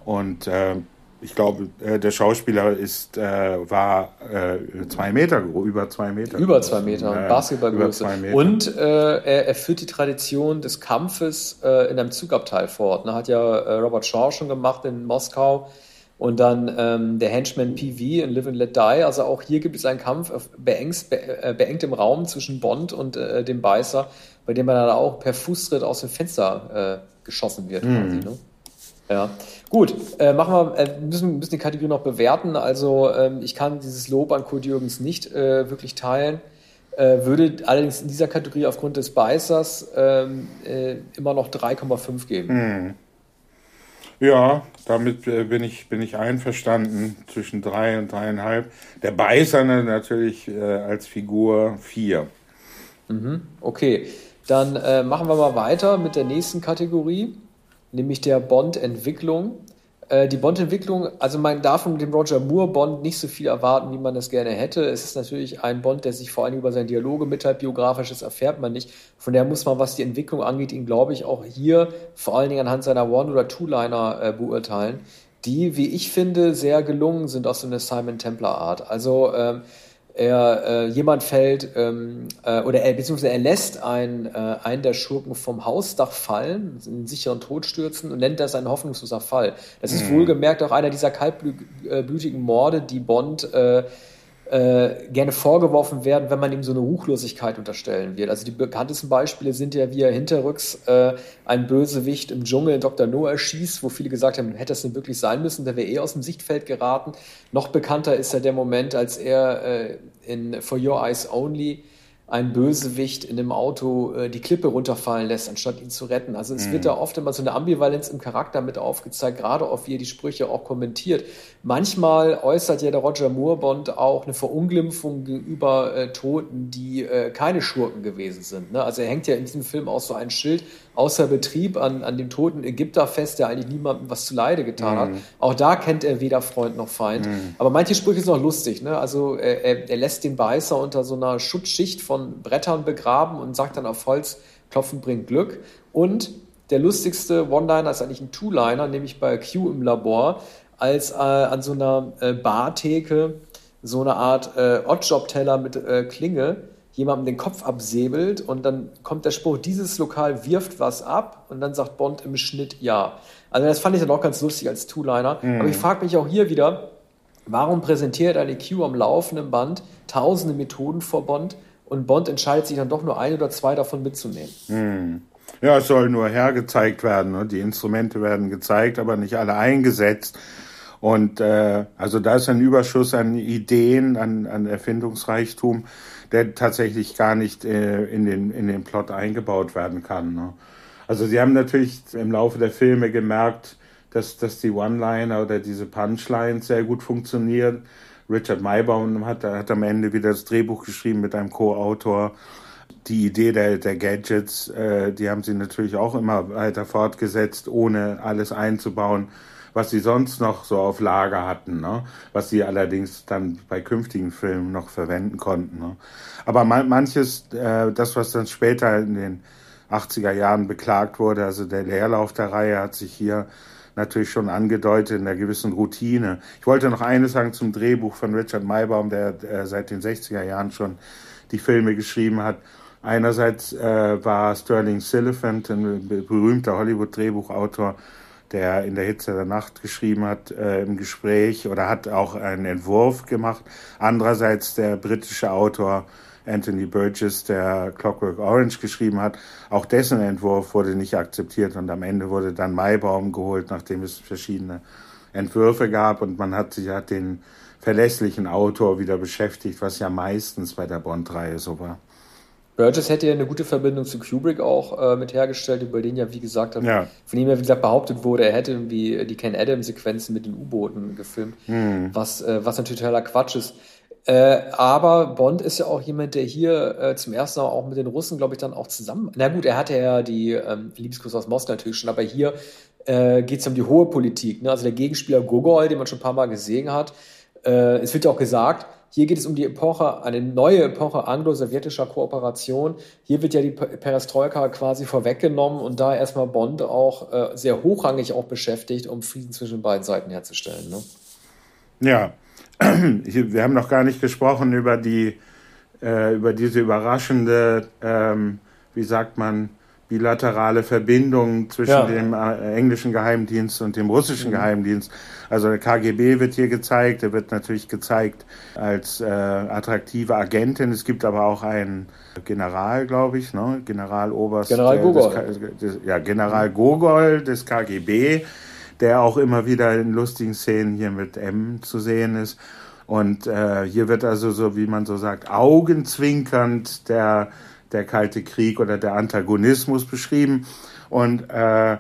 Und äh, ich glaube, äh, der Schauspieler ist, äh, war äh, zwei Meter, über zwei Meter. Über zwei Meter, äh, Basketballgröße. Und er, er führt die Tradition des Kampfes äh, in einem Zugabteil fort. Ne? Hat ja äh, Robert Shaw schon gemacht in Moskau und dann ähm, der Henchman PV in Live and Let Die. Also auch hier gibt es einen Kampf auf beengst, be, äh, beengtem Raum zwischen Bond und äh, dem Beißer, bei dem er dann auch per Fußtritt aus dem Fenster äh, geschossen wird. Mhm. Quasi, ne? Ja, gut. Äh, machen wir, äh, müssen, müssen die Kategorie noch bewerten. Also ähm, ich kann dieses Lob an Kurt Jürgens nicht äh, wirklich teilen. Äh, würde allerdings in dieser Kategorie aufgrund des Beißers ähm, äh, immer noch 3,5 geben. Mhm. Ja, damit äh, bin ich, bin ich einverstanden zwischen drei und dreieinhalb. Der Beißerne natürlich äh, als Figur vier. Mhm, okay, dann äh, machen wir mal weiter mit der nächsten Kategorie, nämlich der Bond-Entwicklung. Äh, die Bond-Entwicklung, also man darf von dem Roger Moore Bond nicht so viel erwarten, wie man das gerne hätte. Es ist natürlich ein Bond, der sich vor allem über seine Dialoge mitteilt, biografisches erfährt man nicht. Von daher muss man, was die Entwicklung angeht, ihn, glaube ich, auch hier vor allen Dingen anhand seiner One- oder Two-Liner äh, beurteilen, die, wie ich finde, sehr gelungen sind aus so einer Simon Templar Art. Also ähm, er, äh, jemand fällt ähm, äh, oder er beziehungsweise er lässt einen, äh, einen der Schurken vom Hausdach fallen, in einen sicheren Tod stürzen und nennt das einen hoffnungsloser Fall. Das ist mhm. wohlgemerkt auch einer dieser kaltblütigen Morde, die Bond äh, äh, gerne vorgeworfen werden, wenn man ihm so eine Ruchlosigkeit unterstellen wird. Also die bekanntesten Beispiele sind ja, wie er hinterrücks äh, ein Bösewicht im Dschungel Dr. No erschießt, wo viele gesagt haben, hätte das denn wirklich sein müssen, der wäre eh aus dem Sichtfeld geraten. Noch bekannter ist ja der Moment, als er äh, in For Your Eyes Only ein Bösewicht in dem Auto äh, die Klippe runterfallen lässt, anstatt ihn zu retten. Also es mhm. wird da oft immer so eine Ambivalenz im Charakter mit aufgezeigt, gerade auf wie er die Sprüche auch kommentiert. Manchmal äußert ja der Roger Moore Bond auch eine Verunglimpfung gegenüber äh, Toten, die äh, keine Schurken gewesen sind. Ne? Also er hängt ja in diesem Film auch so ein Schild außer Betrieb an, an dem toten Ägypter fest, der eigentlich niemandem was zu Leide getan mhm. hat. Auch da kennt er weder Freund noch Feind. Mhm. Aber manche Sprüche sind auch lustig. Ne? Also er, er lässt den Beißer unter so einer Schutzschicht von Brettern begraben und sagt dann auf Holz, Klopfen bringt Glück. Und der lustigste One-Liner ist eigentlich ein Two-Liner, nämlich bei Q im Labor, als äh, an so einer äh, Bartheke so eine Art äh, Oddjob-Teller mit äh, Klinge jemandem den Kopf absäbelt und dann kommt der Spruch, dieses Lokal wirft was ab und dann sagt Bond im Schnitt ja. Also das fand ich dann auch ganz lustig als Two-Liner. Mhm. Aber ich frage mich auch hier wieder, warum präsentiert eine Q am laufenden Band tausende Methoden vor Bond und Bond entscheidet sich dann doch nur ein oder zwei davon mitzunehmen? Mhm. Ja, es soll nur hergezeigt werden. Ne? Die Instrumente werden gezeigt, aber nicht alle eingesetzt. Und äh, also da ist ein Überschuss an Ideen, an, an Erfindungsreichtum der tatsächlich gar nicht äh, in, den, in den Plot eingebaut werden kann. Ne? Also sie haben natürlich im Laufe der Filme gemerkt, dass, dass die One-Liner oder diese Punchlines sehr gut funktionieren. Richard Maybaum hat, hat am Ende wieder das Drehbuch geschrieben mit einem Co-Autor. Die Idee der, der Gadgets, äh, die haben sie natürlich auch immer weiter fortgesetzt, ohne alles einzubauen was sie sonst noch so auf Lager hatten, ne? was sie allerdings dann bei künftigen Filmen noch verwenden konnten. Ne? Aber man, manches, äh, das, was dann später in den 80er Jahren beklagt wurde, also der Leerlauf der Reihe hat sich hier natürlich schon angedeutet in einer gewissen Routine. Ich wollte noch eines sagen zum Drehbuch von Richard Maybaum, der äh, seit den 60er Jahren schon die Filme geschrieben hat. Einerseits äh, war Sterling Siliphant, ein berühmter Hollywood-Drehbuchautor, der in der Hitze der Nacht geschrieben hat äh, im Gespräch oder hat auch einen Entwurf gemacht. Andererseits der britische Autor Anthony Burgess, der Clockwork Orange geschrieben hat, auch dessen Entwurf wurde nicht akzeptiert und am Ende wurde dann Maibaum geholt, nachdem es verschiedene Entwürfe gab und man hat sich hat den verlässlichen Autor wieder beschäftigt, was ja meistens bei der Bond-Reihe so war. Burgess hätte ja eine gute Verbindung zu Kubrick auch äh, mit hergestellt, über den ja, wie gesagt, ja. von ihm ja, wie gesagt, behauptet wurde, er hätte irgendwie die Ken Adams-Sequenzen mit den U-Booten gefilmt, hm. was, äh, was natürlich totaler Quatsch ist. Äh, aber Bond ist ja auch jemand, der hier äh, zum ersten Mal auch mit den Russen, glaube ich, dann auch zusammen. Na gut, er hatte ja die ähm, Liebeskuss aus Moskau natürlich schon, aber hier äh, geht es um die hohe Politik. Ne? Also der Gegenspieler Gogol, den man schon ein paar Mal gesehen hat. Äh, es wird ja auch gesagt, hier geht es um die Epoche, eine neue Epoche anglo-sowjetischer Kooperation. Hier wird ja die Perestroika quasi vorweggenommen und da erstmal Bond auch äh, sehr hochrangig auch beschäftigt, um Frieden zwischen beiden Seiten herzustellen. Ne? Ja, *clears throat* wir haben noch gar nicht gesprochen über die äh, über diese überraschende, ähm, wie sagt man, bilaterale Verbindung zwischen ja. dem äh, englischen Geheimdienst und dem russischen mhm. Geheimdienst. Also der KGB wird hier gezeigt, er wird natürlich gezeigt als äh, attraktive Agentin. Es gibt aber auch einen General, glaube ich, ne? Generaloberst. General Gogol. Des, ja, General Gogol des KGB, der auch immer wieder in lustigen Szenen hier mit M zu sehen ist. Und äh, hier wird also so, wie man so sagt, augenzwinkernd der der Kalte Krieg oder der Antagonismus beschrieben. Und äh,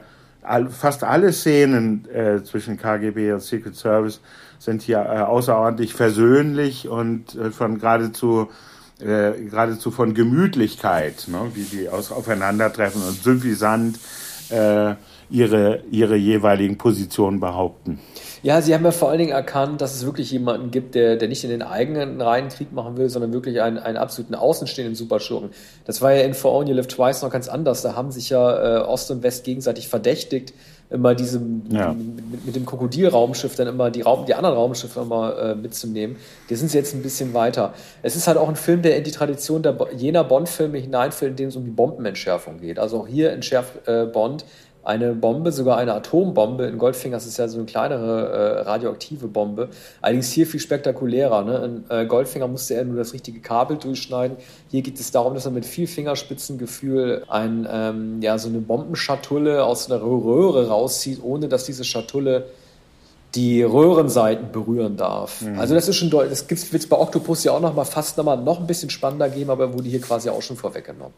fast alle Szenen äh, zwischen KGB und Secret Service sind hier äh, außerordentlich versöhnlich und äh, von geradezu äh, geradezu von Gemütlichkeit, ne? wie die aus, aufeinandertreffen und suffisant äh, ihre, ihre jeweiligen Positionen behaupten. Ja, sie haben ja vor allen Dingen erkannt, dass es wirklich jemanden gibt, der, der nicht in den eigenen Reihen Krieg machen will, sondern wirklich einen, einen absoluten außenstehenden Superschurken. Das war ja in For Only Live Twice noch ganz anders. Da haben sich ja äh, Ost und West gegenseitig verdächtigt, immer diesem ja. mit, mit, dem Krokodilraumschiff dann immer die, Raum, die anderen Raumschiffe immer äh, mitzunehmen. Die sind jetzt ein bisschen weiter. Es ist halt auch ein Film, der in die Tradition der, jener Bond-Filme hineinfällt, in denen es um die Bombenentschärfung geht. Also auch hier entschärft äh, Bond eine Bombe, sogar eine Atombombe. In Goldfinger ist es ja so eine kleinere äh, radioaktive Bombe. Allerdings hier viel spektakulärer. Ne? In äh, Goldfinger musste er nur das richtige Kabel durchschneiden. Hier geht es darum, dass er mit viel Fingerspitzengefühl ein, ähm, ja, so eine Bombenschatulle aus einer Röhre rauszieht, ohne dass diese Schatulle die Röhrenseiten berühren darf. Also das ist schon deutlich. Das gibt's wird's bei Octopus ja auch noch mal fast noch mal noch ein bisschen spannender geben, aber wurde hier quasi auch schon vorweggenommen.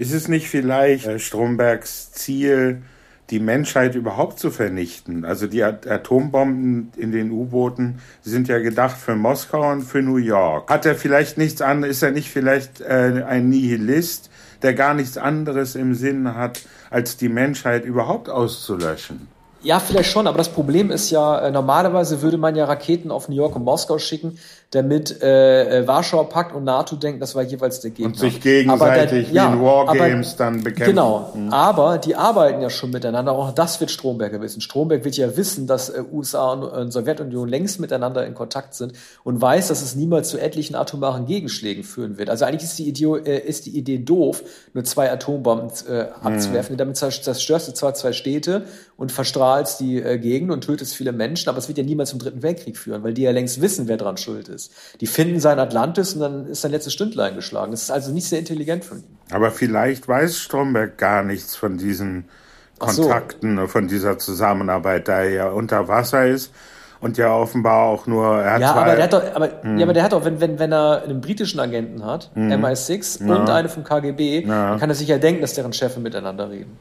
Ist es nicht vielleicht äh, Strombergs Ziel, die Menschheit überhaupt zu vernichten? Also die At Atombomben in den U-Booten sind ja gedacht für Moskau und für New York. Hat er vielleicht nichts anderes, ist er nicht vielleicht äh, ein Nihilist, der gar nichts anderes im Sinn hat, als die Menschheit überhaupt auszulöschen? Ja, vielleicht schon, aber das Problem ist ja, äh, normalerweise würde man ja Raketen auf New York und Moskau schicken, damit äh, äh, Warschauer Pakt und NATO denken, das war jeweils der Gegner. Und sich gegenseitig Aber da- wie in Wargames dann bekämpfen. Genau, aber die arbeiten ja schon miteinander, auch das wird Stromberg wissen. Stromberg wird ja wissen, dass äh, USA und äh, Sowjetunion längst miteinander in Kontakt sind und weiß, dass es niemals zu etlichen atomaren Gegenschlägen führen wird. Also eigentlich ist die Idee, äh, ist die Idee doof, nur zwei Atombomben äh, abzuwerfen. Damit zerst- zerstörst du zwar zwei Städte und verstrahlst die äh, Gegend und tötest viele Menschen, aber es wird ja niemals zum Dritten Weltkrieg führen, weil die ja längst wissen, wer dran schuld ist. Die finden sein Atlantis und dann ist sein letztes Stündlein geschlagen. Das ist also nicht sehr intelligent von ihm. Aber vielleicht weiß Stromberg gar nichts von diesen Ach so. Kontakten, von dieser Zusammenarbeit, da er ja unter Wasser ist und ja offenbar auch nur, er hat Ja, zwar, aber der hat doch, aber, ja, aber der hat doch, wenn, wenn, wenn er einen britischen Agenten hat, MI6 und eine vom KGB, dann kann er sich ja denken, dass deren Chefe miteinander reden.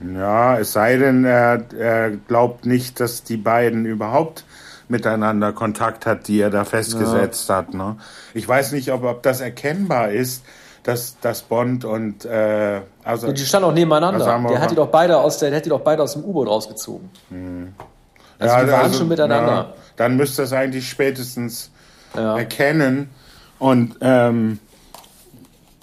ja, es sei denn, er, er glaubt nicht, dass die beiden überhaupt miteinander Kontakt hat, die er da festgesetzt hat. Ne? Ich weiß nicht, ob, ob das erkennbar ist, dass, dass Bond und äh, also Die standen auch nebeneinander. Also der hat die doch beide aus der, der hat die doch beide aus dem U-Boot rausgezogen. Also die waren schon miteinander. Ja, dann müsste es eigentlich spätestens erkennen. Und ähm,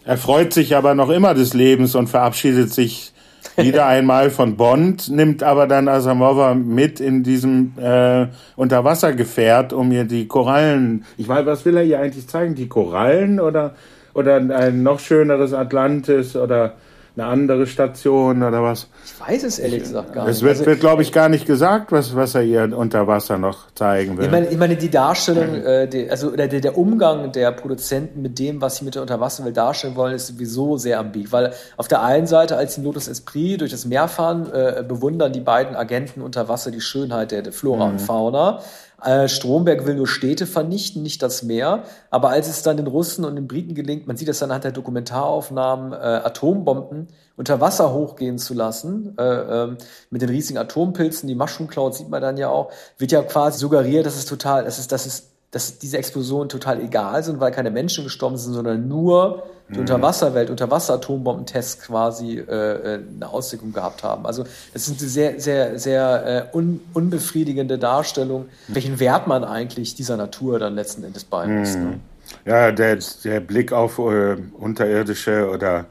er freut sich aber noch immer des Lebens und verabschiedet sich wieder *laughs* einmal von Bond, nimmt aber dann Asamova mit in diesem äh, Unterwassergefährt, um ihr die Korallen. Ich weiß, was will er ihr eigentlich zeigen? Die Korallen oder oder ein noch schöneres Atlantis oder eine andere Station oder was? Ich weiß es ehrlich gesagt gar Es nicht. wird, Also, wird glaube ich, gar nicht gesagt, was, was er ihr unter Wasser noch zeigen will. ich meine, ich meine, die Darstellung, äh, die, also der, der Umgang der Produzenten mit dem, was sie mit der Unterwasserwelt darstellen wollen, ist sowieso sehr ambig. Weil auf der einen Seite, als sie in Lotus Esprit durch das Meer fahren, äh, bewundern die beiden Agenten unter Wasser die Schönheit der, der Flora und Fauna. Äh, Stromberg will nur Städte vernichten, nicht das Meer. Aber als es dann den Russen und den Briten gelingt, man sieht das dann anhand der Dokumentaraufnahmen, äh, Atombomben unter Wasser hochgehen zu lassen, äh, ähm, mit den riesigen Atompilzen, die Mushroom Cloud sieht man dann ja auch, wird ja quasi suggeriert, dass es total, dass es, dass es, dass diese Explosionen total egal sind, weil keine Menschen gestorben sind, sondern nur die Unterwasserwelt, Unterwasser-Atombombentests quasi äh, äh, eine Auswirkung gehabt haben. Also das ist eine sehr, sehr, sehr äh, un, unbefriedigende Darstellung, welchen Wert man eigentlich dieser Natur dann letzten Endes beimisst. Ne? Ja, der, der Blick auf äh, unterirdische oder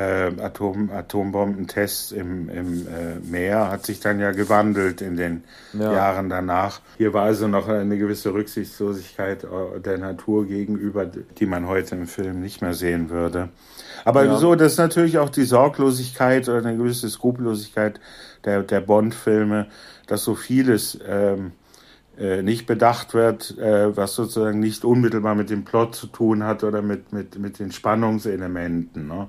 Atom, Atombombentests im, im äh, Meer hat sich dann ja gewandelt in den Ja. Jahren danach. Hier war also noch eine gewisse Rücksichtslosigkeit äh, der Natur gegenüber, die man heute im Film nicht mehr sehen würde. Aber Ja. so, das ist natürlich auch die Sorglosigkeit oder eine gewisse Skrupellosigkeit der, der Bond-Filme, dass so vieles ähm, äh, nicht bedacht wird, äh, was sozusagen nicht unmittelbar mit dem Plot zu tun hat oder mit, mit, mit den Spannungselementen. Ne?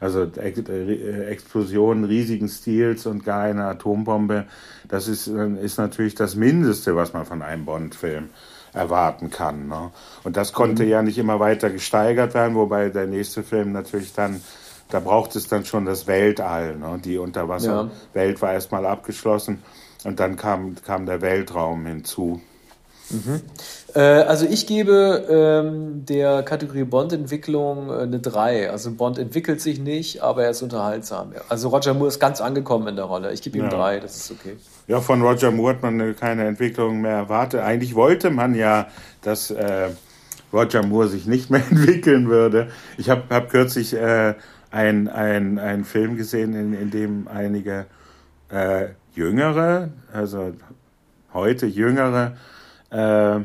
Also Ex äh, Explosionen riesigen Stils und gar eine Atombombe, das ist, äh, ist natürlich das Mindeste, was man von einem Bond-Film erwarten kann. Ne? Und das konnte ja nicht immer weiter gesteigert werden, wobei der nächste Film natürlich dann, da braucht es dann schon das Weltall. Ne? Die Unterwasserwelt war erstmal abgeschlossen und dann kam, kam der Weltraum hinzu. Äh, also ich gebe ähm, der Kategorie Bond-Entwicklung äh, eine 3. Also Bond entwickelt sich nicht, aber er ist unterhaltsam. Also Roger Moore ist ganz angekommen in der Rolle. Ich gebe ihm Ja. 3, das ist okay. Ja, von Roger Moore hat man äh, keine Entwicklung mehr erwartet. Eigentlich wollte man ja, dass äh, Roger Moore sich nicht *laughs* mehr entwickeln würde. Ich habe hab kürzlich äh, ein, ein, einen Film gesehen, in, in dem einige äh, Jüngere, also heute Jüngere äh, äh,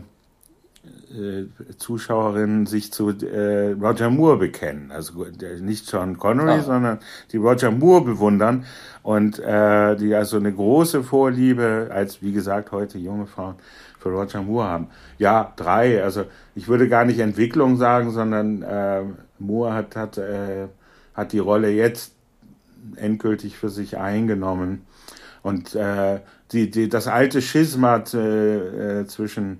Zuschauerinnen sich zu äh, Roger Moore bekennen. Also äh, nicht Sean Connery, Ah. sondern die Roger Moore bewundern und äh, die also eine große Vorliebe als, wie gesagt, heute junge Frauen für Roger Moore haben. Ja, drei. Also ich würde gar nicht Entwicklung sagen, sondern äh, Moore hat, hat, äh, hat die Rolle jetzt endgültig für sich eingenommen. Und äh, die, die, das alte Schismat äh, äh, zwischen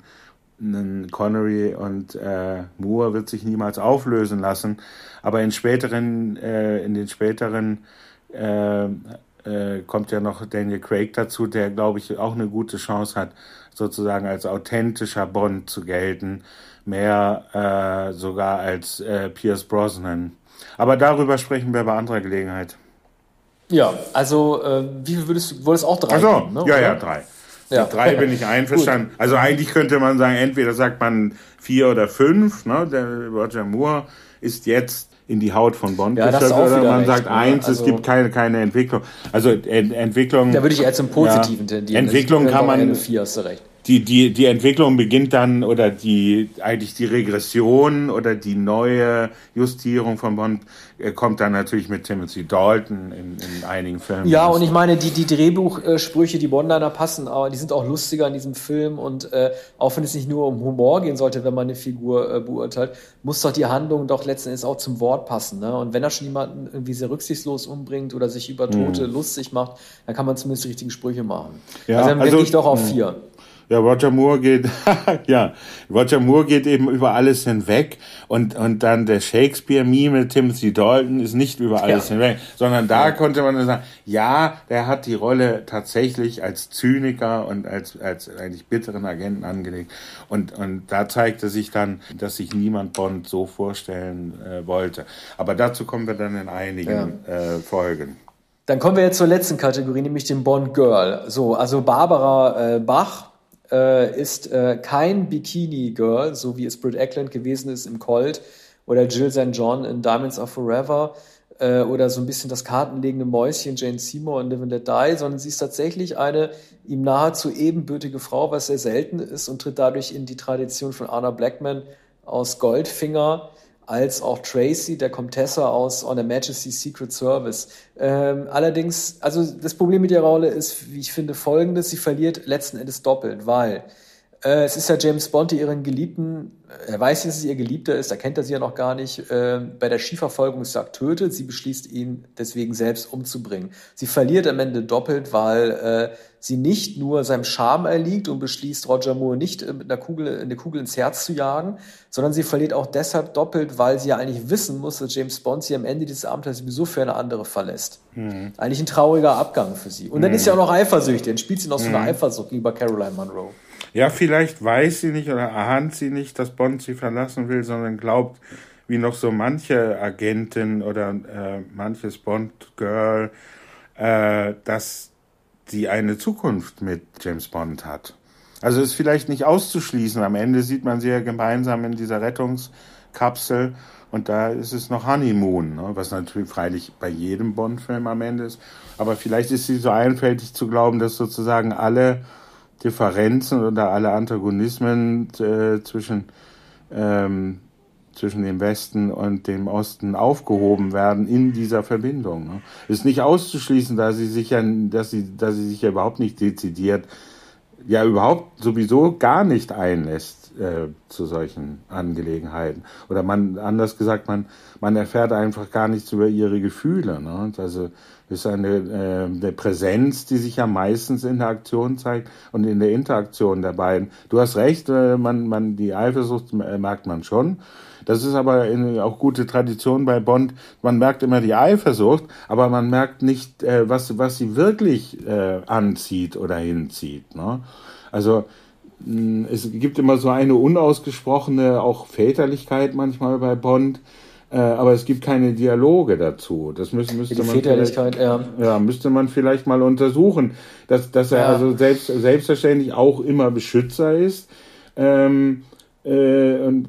Connery und äh, Moore wird sich niemals auflösen lassen. Aber in späteren, äh, in den späteren äh, äh, kommt ja noch Daniel Craig dazu, der glaube ich auch eine gute Chance hat, sozusagen als authentischer Bond zu gelten, mehr äh, sogar als äh, Pierce Brosnan. Aber darüber sprechen wir bei anderer Gelegenheit. Ja, also wie viel würdest du, wolltest auch drei? Ach so, geben, ne, ja, oder? ja, drei. Ja. Mit drei bin ich *laughs* einverstanden. Also eigentlich könnte man sagen, entweder sagt man vier oder fünf. Ne? Der Roger Moore ist jetzt in die Haut von Bond Ja, auch oder man recht, sagt ne? eins, Also- es gibt keine, keine Entwicklung. Also Ent Entwicklung. Da würde ich eher zum Positiven Ja. tendieren. Entwicklung kann man- vier, hast du recht. Die, die, die Entwicklung beginnt dann oder die eigentlich die Regression oder die neue Justierung von Bond äh, kommt dann natürlich mit Timothy Dalton in, in einigen Filmen. Ja, und ich meine, die, die Drehbuchsprüche, die Bonliner passen, aber die sind auch lustiger in diesem Film und äh, auch wenn es nicht nur um Humor gehen sollte, wenn man eine Figur äh, beurteilt, muss doch die Handlung doch letzten Endes auch zum Wort passen. Ne? Und wenn er schon jemanden irgendwie sehr rücksichtslos umbringt oder sich über Tote lustig macht, dann kann man zumindest die richtigen Sprüche machen. Ja, also dann also- ich doch auf vier. Ja, Roger Moore geht, *laughs* ja, Roger Moore geht eben über alles hinweg und, und dann der Shakespeare-Meme mit Timothy Dalton ist nicht über alles Ja. hinweg, sondern da konnte man dann sagen, ja, der hat die Rolle tatsächlich als Zyniker und als, als eigentlich bitteren Agenten angelegt und, und da zeigte sich dann, dass sich niemand Bond so vorstellen äh, wollte. Aber dazu kommen wir dann in einigen äh, Folgen. Dann kommen wir jetzt zur letzten Kategorie, nämlich dem Bond Girl. So, also Barbara äh, Bach äh, ist äh, kein Bikini Girl, so wie es Britt Eklund gewesen ist im Colt oder Jill St. John in Diamonds Are Forever äh, oder so ein bisschen das kartenlegende Mäuschen Jane Seymour in Live and Let Die, sondern sie ist tatsächlich eine ihm nahezu ebenbürtige Frau, was sehr selten ist und tritt dadurch in die Tradition von Anna Blackman aus Goldfinger als auch Tracy, der Comtessa aus On Her Majesty's Secret Service. Ähm, allerdings, also das Problem mit der Rolle ist, wie ich finde, folgendes, sie verliert letzten Endes doppelt, weil äh, es ist ja James Bond, der ihren Geliebten, er weiß, dass es ihr Geliebter ist, da kennt er sie ja noch gar nicht, äh, bei der Skiverfolgungsjagd tötet. Sie beschließt, ihn deswegen selbst umzubringen. Sie verliert am Ende doppelt, weil äh, sie nicht nur seinem Charme erliegt und beschließt, Roger Moore nicht äh, mit einer Kugel, eine Kugel ins Herz zu jagen, sondern sie verliert auch deshalb doppelt, weil sie ja eigentlich wissen muss, dass James Bond sie am Ende dieses Abenteuers sowieso für eine andere verlässt. Eigentlich ein trauriger Abgang für sie. Und dann ist sie auch noch eifersüchtig, dann spielt sie noch so eine Eifersucht wie bei Caroline Monroe. Ja, vielleicht weiß sie nicht oder ahnt sie nicht, dass Bond sie verlassen will, sondern glaubt, wie noch so manche Agentin oder äh, manches Bond-Girl, äh, dass sie eine Zukunft mit James Bond hat. Also ist vielleicht nicht auszuschließen. Am Ende sieht man sie ja gemeinsam in dieser Rettungskapsel und da ist es noch Honeymoon, ne? was natürlich freilich bei jedem Bond-Film am Ende ist. Aber vielleicht ist sie so einfältig zu glauben, dass sozusagen alle Differenzen oder alle Antagonismen äh, zwischen, ähm, zwischen dem Westen und dem Osten aufgehoben werden in dieser Verbindung. Ne? Ist nicht auszuschließen, da sie sich ja, dass sie, dass sie sich ja überhaupt nicht dezidiert, ja überhaupt sowieso gar nicht einlässt äh, zu solchen Angelegenheiten. Oder man, anders gesagt, man, man erfährt einfach gar nichts über ihre Gefühle. Ne? Und Ist eine, äh, eine Präsenz, die sich ja meistens in der Aktion zeigt und in der Interaktion der beiden. Du hast recht, äh, man, man, die Eifersucht äh, merkt man schon. Das ist aber in, auch gute Tradition bei Bond. Man merkt immer die Eifersucht, aber man merkt nicht, äh, was, was sie wirklich äh, anzieht oder hinzieht. Ne? Also mh, es gibt immer so eine unausgesprochene auch Väterlichkeit manchmal bei Bond, äh, aber es gibt keine Dialoge dazu. Das müsste, müsste Die man Väterlichkeit, ja. ja, müsste man vielleicht mal untersuchen, dass, dass er Ja. also selbst, selbstverständlich auch immer Beschützer ist. Ähm, äh,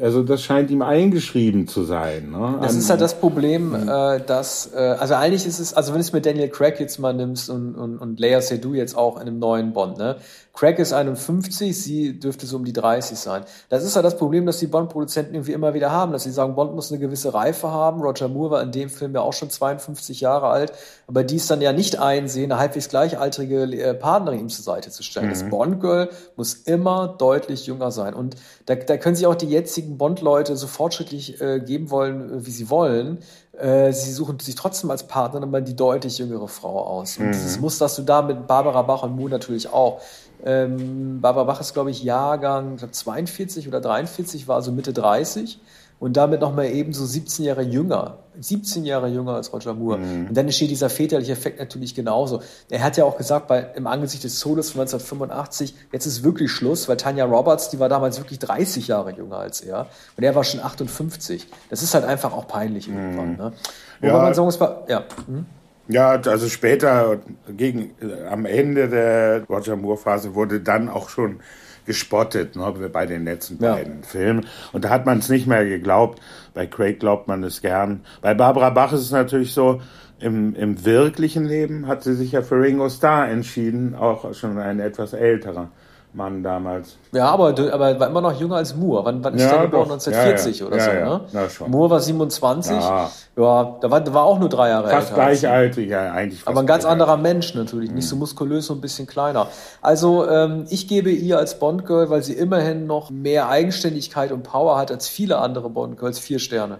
also das scheint ihm eingeschrieben zu sein. Ne? Das ist halt das Problem, äh, dass, äh, also eigentlich ist es, also wenn du es mit Daniel Craig jetzt mal nimmst und, und, und Leia Seydoux jetzt auch in einem neuen Bond, ne? Craig ist 51, sie dürfte so um die 30 sein. Das ist halt das Problem, dass die Bond-Produzenten irgendwie immer wieder haben, dass sie sagen, Bond muss eine gewisse Reife haben. Roger Moore war in dem Film ja auch schon 52 Jahre alt, aber die es dann ja nicht einsehen, eine halbwegs gleichaltrige äh, Partnerin ihm zur Seite zu stellen. Das Bond-Girl muss immer deutlich jünger sein. Und da, da können sich auch die jetzigen Bond-Leute so fortschrittlich äh, geben wollen, äh, wie sie wollen. Äh, sie suchen sich trotzdem als Partner immer die deutlich jüngere Frau aus. Und dieses Muster hast du da mit Barbara Bach und Moore natürlich auch. Ähm, Barbara Bach ist, glaube ich, Jahrgang glaub, 42 oder 43, war also Mitte 30 und damit nochmal eben so 17 Jahre jünger. 17 Jahre jünger als Roger Moore. Und dann entsteht dieser väterliche Effekt natürlich genauso. Er hat ja auch gesagt, bei, im Angesicht des Todes von 1985, jetzt ist wirklich Schluss, weil Tanya Roberts, die war damals wirklich 30 Jahre jünger als er. Und er war schon 58. Das ist halt einfach auch peinlich irgendwann. Ne? Wobei Ja. man sagen muss, ja. hm? Ja, also später, gegen, äh, am Ende der Roger Moore-Phase wurde dann auch schon gespottet, ne, bei den letzten Ja. beiden Filmen. Und da hat man es nicht mehr geglaubt. Bei Craig glaubt man es gern. Bei Barbara Bach ist es natürlich so, im, im wirklichen Leben hat sie sich ja für Ringo Starr entschieden, auch schon ein etwas älterer Mann damals. Ja, aber, aber er war immer noch jünger als Moore. Wann, wann ist Ja, der geboren? doch. 1940 Ja, ja. oder so, ne? Ja, schon. Moore war 27. Ja. Da war, da war auch nur drei Jahre Fast älter. gleich alt, ja, eigentlich fast Aber ein ganz alt. anderer Mensch natürlich, nicht so muskulös, so ein bisschen kleiner. Also ähm, ich gebe ihr als Bond-Girl, weil sie immerhin noch mehr Eigenständigkeit und Power hat als viele andere Bond-Girls, vier Sterne.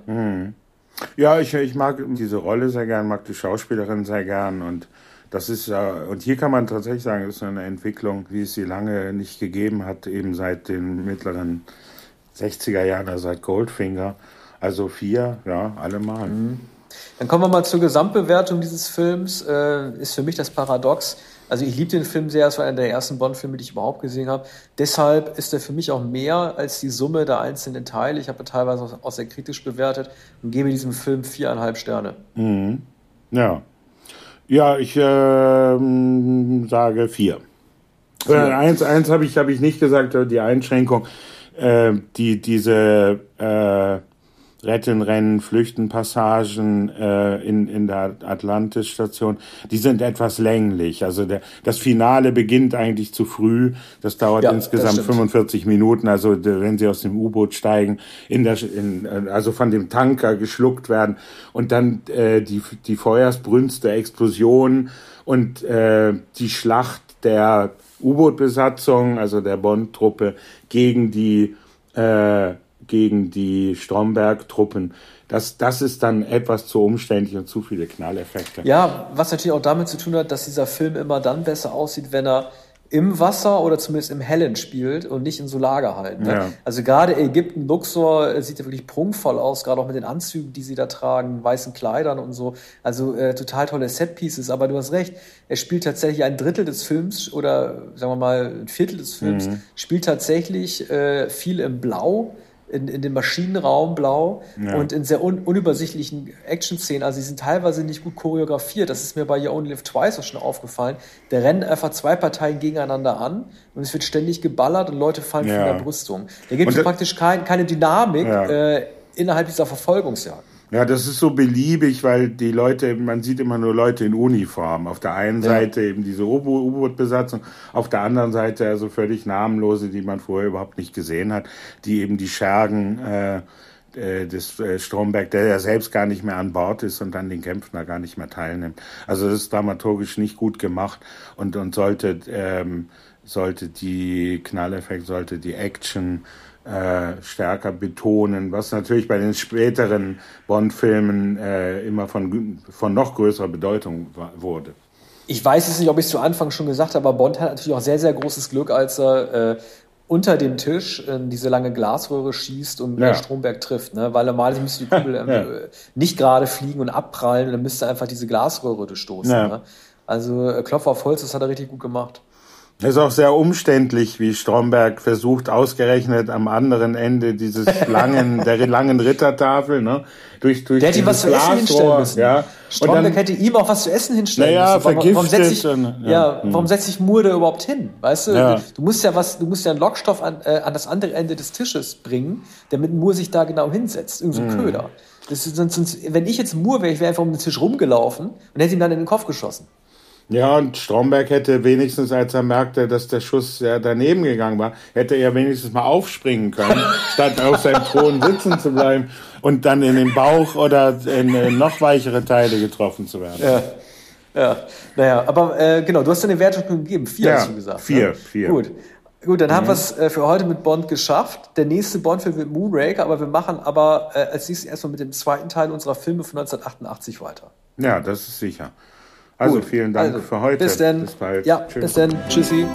Ja, ich, ich mag diese Rolle sehr gern, mag die Schauspielerin sehr gern und das ist ja, und hier kann man tatsächlich sagen, das ist eine Entwicklung, wie es sie lange nicht gegeben hat, eben seit den mittleren 60er Jahren, also seit Goldfinger. Also vier, ja, allemal. Dann kommen wir mal zur Gesamtbewertung dieses Films. Äh, ist für mich das Paradox. Also ich liebe den Film sehr, es war einer der ersten Bond-Filme, die ich überhaupt gesehen habe. Deshalb ist er für mich auch mehr als die Summe der einzelnen Teile. Ich habe teilweise auch, auch sehr kritisch bewertet und gebe diesem Film viereinhalb Sterne. Ja. Ja, ich ähm, sage vier. Äh, eins eins habe ich, hab ich nicht gesagt, die Einschränkung, äh, die, diese äh, Retten, Rennen, Flüchten, Passagen äh, in, in der Atlantis-Station, die sind etwas länglich. Also der, das Finale beginnt eigentlich zu früh. Das dauert Ja, das insgesamt stimmt. 45 Minuten. Also wenn sie aus dem U-Boot steigen, in der, in, äh, also von dem Tanker geschluckt werden und dann äh, die, die Feuersbrünste, Explosionen und äh, die Schlacht der U-Boot-Besatzung, also der Bond-Truppe, gegen die äh, gegen die Stromberg-Truppen. Das, das ist dann etwas zu umständlich und zu viele Knalleffekte. Ja, was natürlich auch damit zu tun hat, dass dieser Film immer dann besser aussieht, wenn er im Wasser oder zumindest im Hellen spielt und nicht in so Lagerhallen. Ne? Ja. Also gerade Ägypten, Luxor äh, sieht ja wirklich prunkvoll aus, gerade auch mit den Anzügen, die sie da tragen, weißen Kleidern und so. Also äh, total tolle Setpieces. Aber du hast recht, er spielt tatsächlich ein Drittel des Films oder sagen wir mal ein Viertel des Films, Mhm. spielt tatsächlich äh, viel im Blau. In, in dem Maschinenraum blau Ja. und in sehr un unübersichtlichen Action-Szenen. Also, die sind teilweise nicht gut choreografiert. Das ist mir bei You Only Live Twice auch schon aufgefallen. Da rennen einfach zwei Parteien gegeneinander an und es wird ständig geballert und Leute fallen Ja. von der Brüstung. Da gibt es praktisch kein, keine Dynamik Ja. äh, innerhalb dieser Verfolgungsjagd. Ja, das ist so beliebig, weil die Leute, man sieht immer nur Leute in Uniform. Auf der einen Ja. Seite eben diese U-Bo- U-Boot-Besatzung, auf der anderen Seite also völlig namenlose, die man vorher überhaupt nicht gesehen hat, die eben die Schergen äh, äh, des äh, Stromberg, der ja selbst gar nicht mehr an Bord ist und an den Kämpfen da gar nicht mehr teilnimmt. Also das ist dramaturgisch nicht gut gemacht und, und sollte, ähm, sollte die Knalleffekt, sollte die Action äh, stärker betonen, was natürlich bei den späteren Bond-Filmen äh, immer von, von noch größerer Bedeutung wa- wurde. Ich weiß jetzt nicht, ob ich es zu Anfang schon gesagt habe, aber Bond hat natürlich auch sehr, sehr großes Glück, als er äh, unter dem Tisch in diese lange Glasröhre schießt und Ja. Stromberg trifft. Ne? Weil normalerweise müsste die Kugel ähm, *laughs* Ja. äh, nicht gerade fliegen und abprallen, und dann müsste einfach diese Glasröhre durchstoßen. Ja. Ne? Also äh, Klopf auf Holz, das hat er richtig gut gemacht. Es ist auch sehr umständlich, wie Stromberg versucht, ausgerechnet am anderen Ende dieses *laughs* langen, der langen Rittertafel, ne, durch, durch Der hätte ihm was dieses zu essen hinstellen Glasrohr, müssen. Ja. Und Stromberg dann, hätte ihm auch was zu essen hinstellen Naja, müssen. Warum, warum setze ich, und- ja, ja. warum setze ich da überhaupt hin? Weißt du, Ja. du musst ja was, du musst ja einen Lockstoff an, äh, an das andere Ende des Tisches bringen, damit Moore sich da genau hinsetzt. Irgend so Mhm. ein Köder. Das ist, sonst, wenn ich jetzt Moore wäre, ich wäre einfach um den Tisch rumgelaufen und hätte ihm dann in den Kopf geschossen. Ja, und Stromberg hätte wenigstens, als er merkte, dass der Schuss ja daneben gegangen war, hätte er wenigstens mal aufspringen können, *laughs* statt auf seinem Thron sitzen zu bleiben und dann in den Bauch oder in noch weichere Teile getroffen zu werden. Ja. Ja, naja, aber äh, genau, du hast ja eine Wertschöpfung gegeben. Vier ja, hast du gesagt. Ne? Vier, ne? vier. Gut. Gut, dann mhm. haben wir es äh, für heute mit Bond geschafft. Der nächste Bond-Film wird Moonraker, aber wir machen aber äh, als nächstes erstmal mit dem zweiten Teil unserer Filme von 1988 weiter. Ja, das ist sicher. Also Gut. vielen Dank also, für heute. Bis dann. Bis bald. Ja, Tschüss. bis dann. Tschüssi.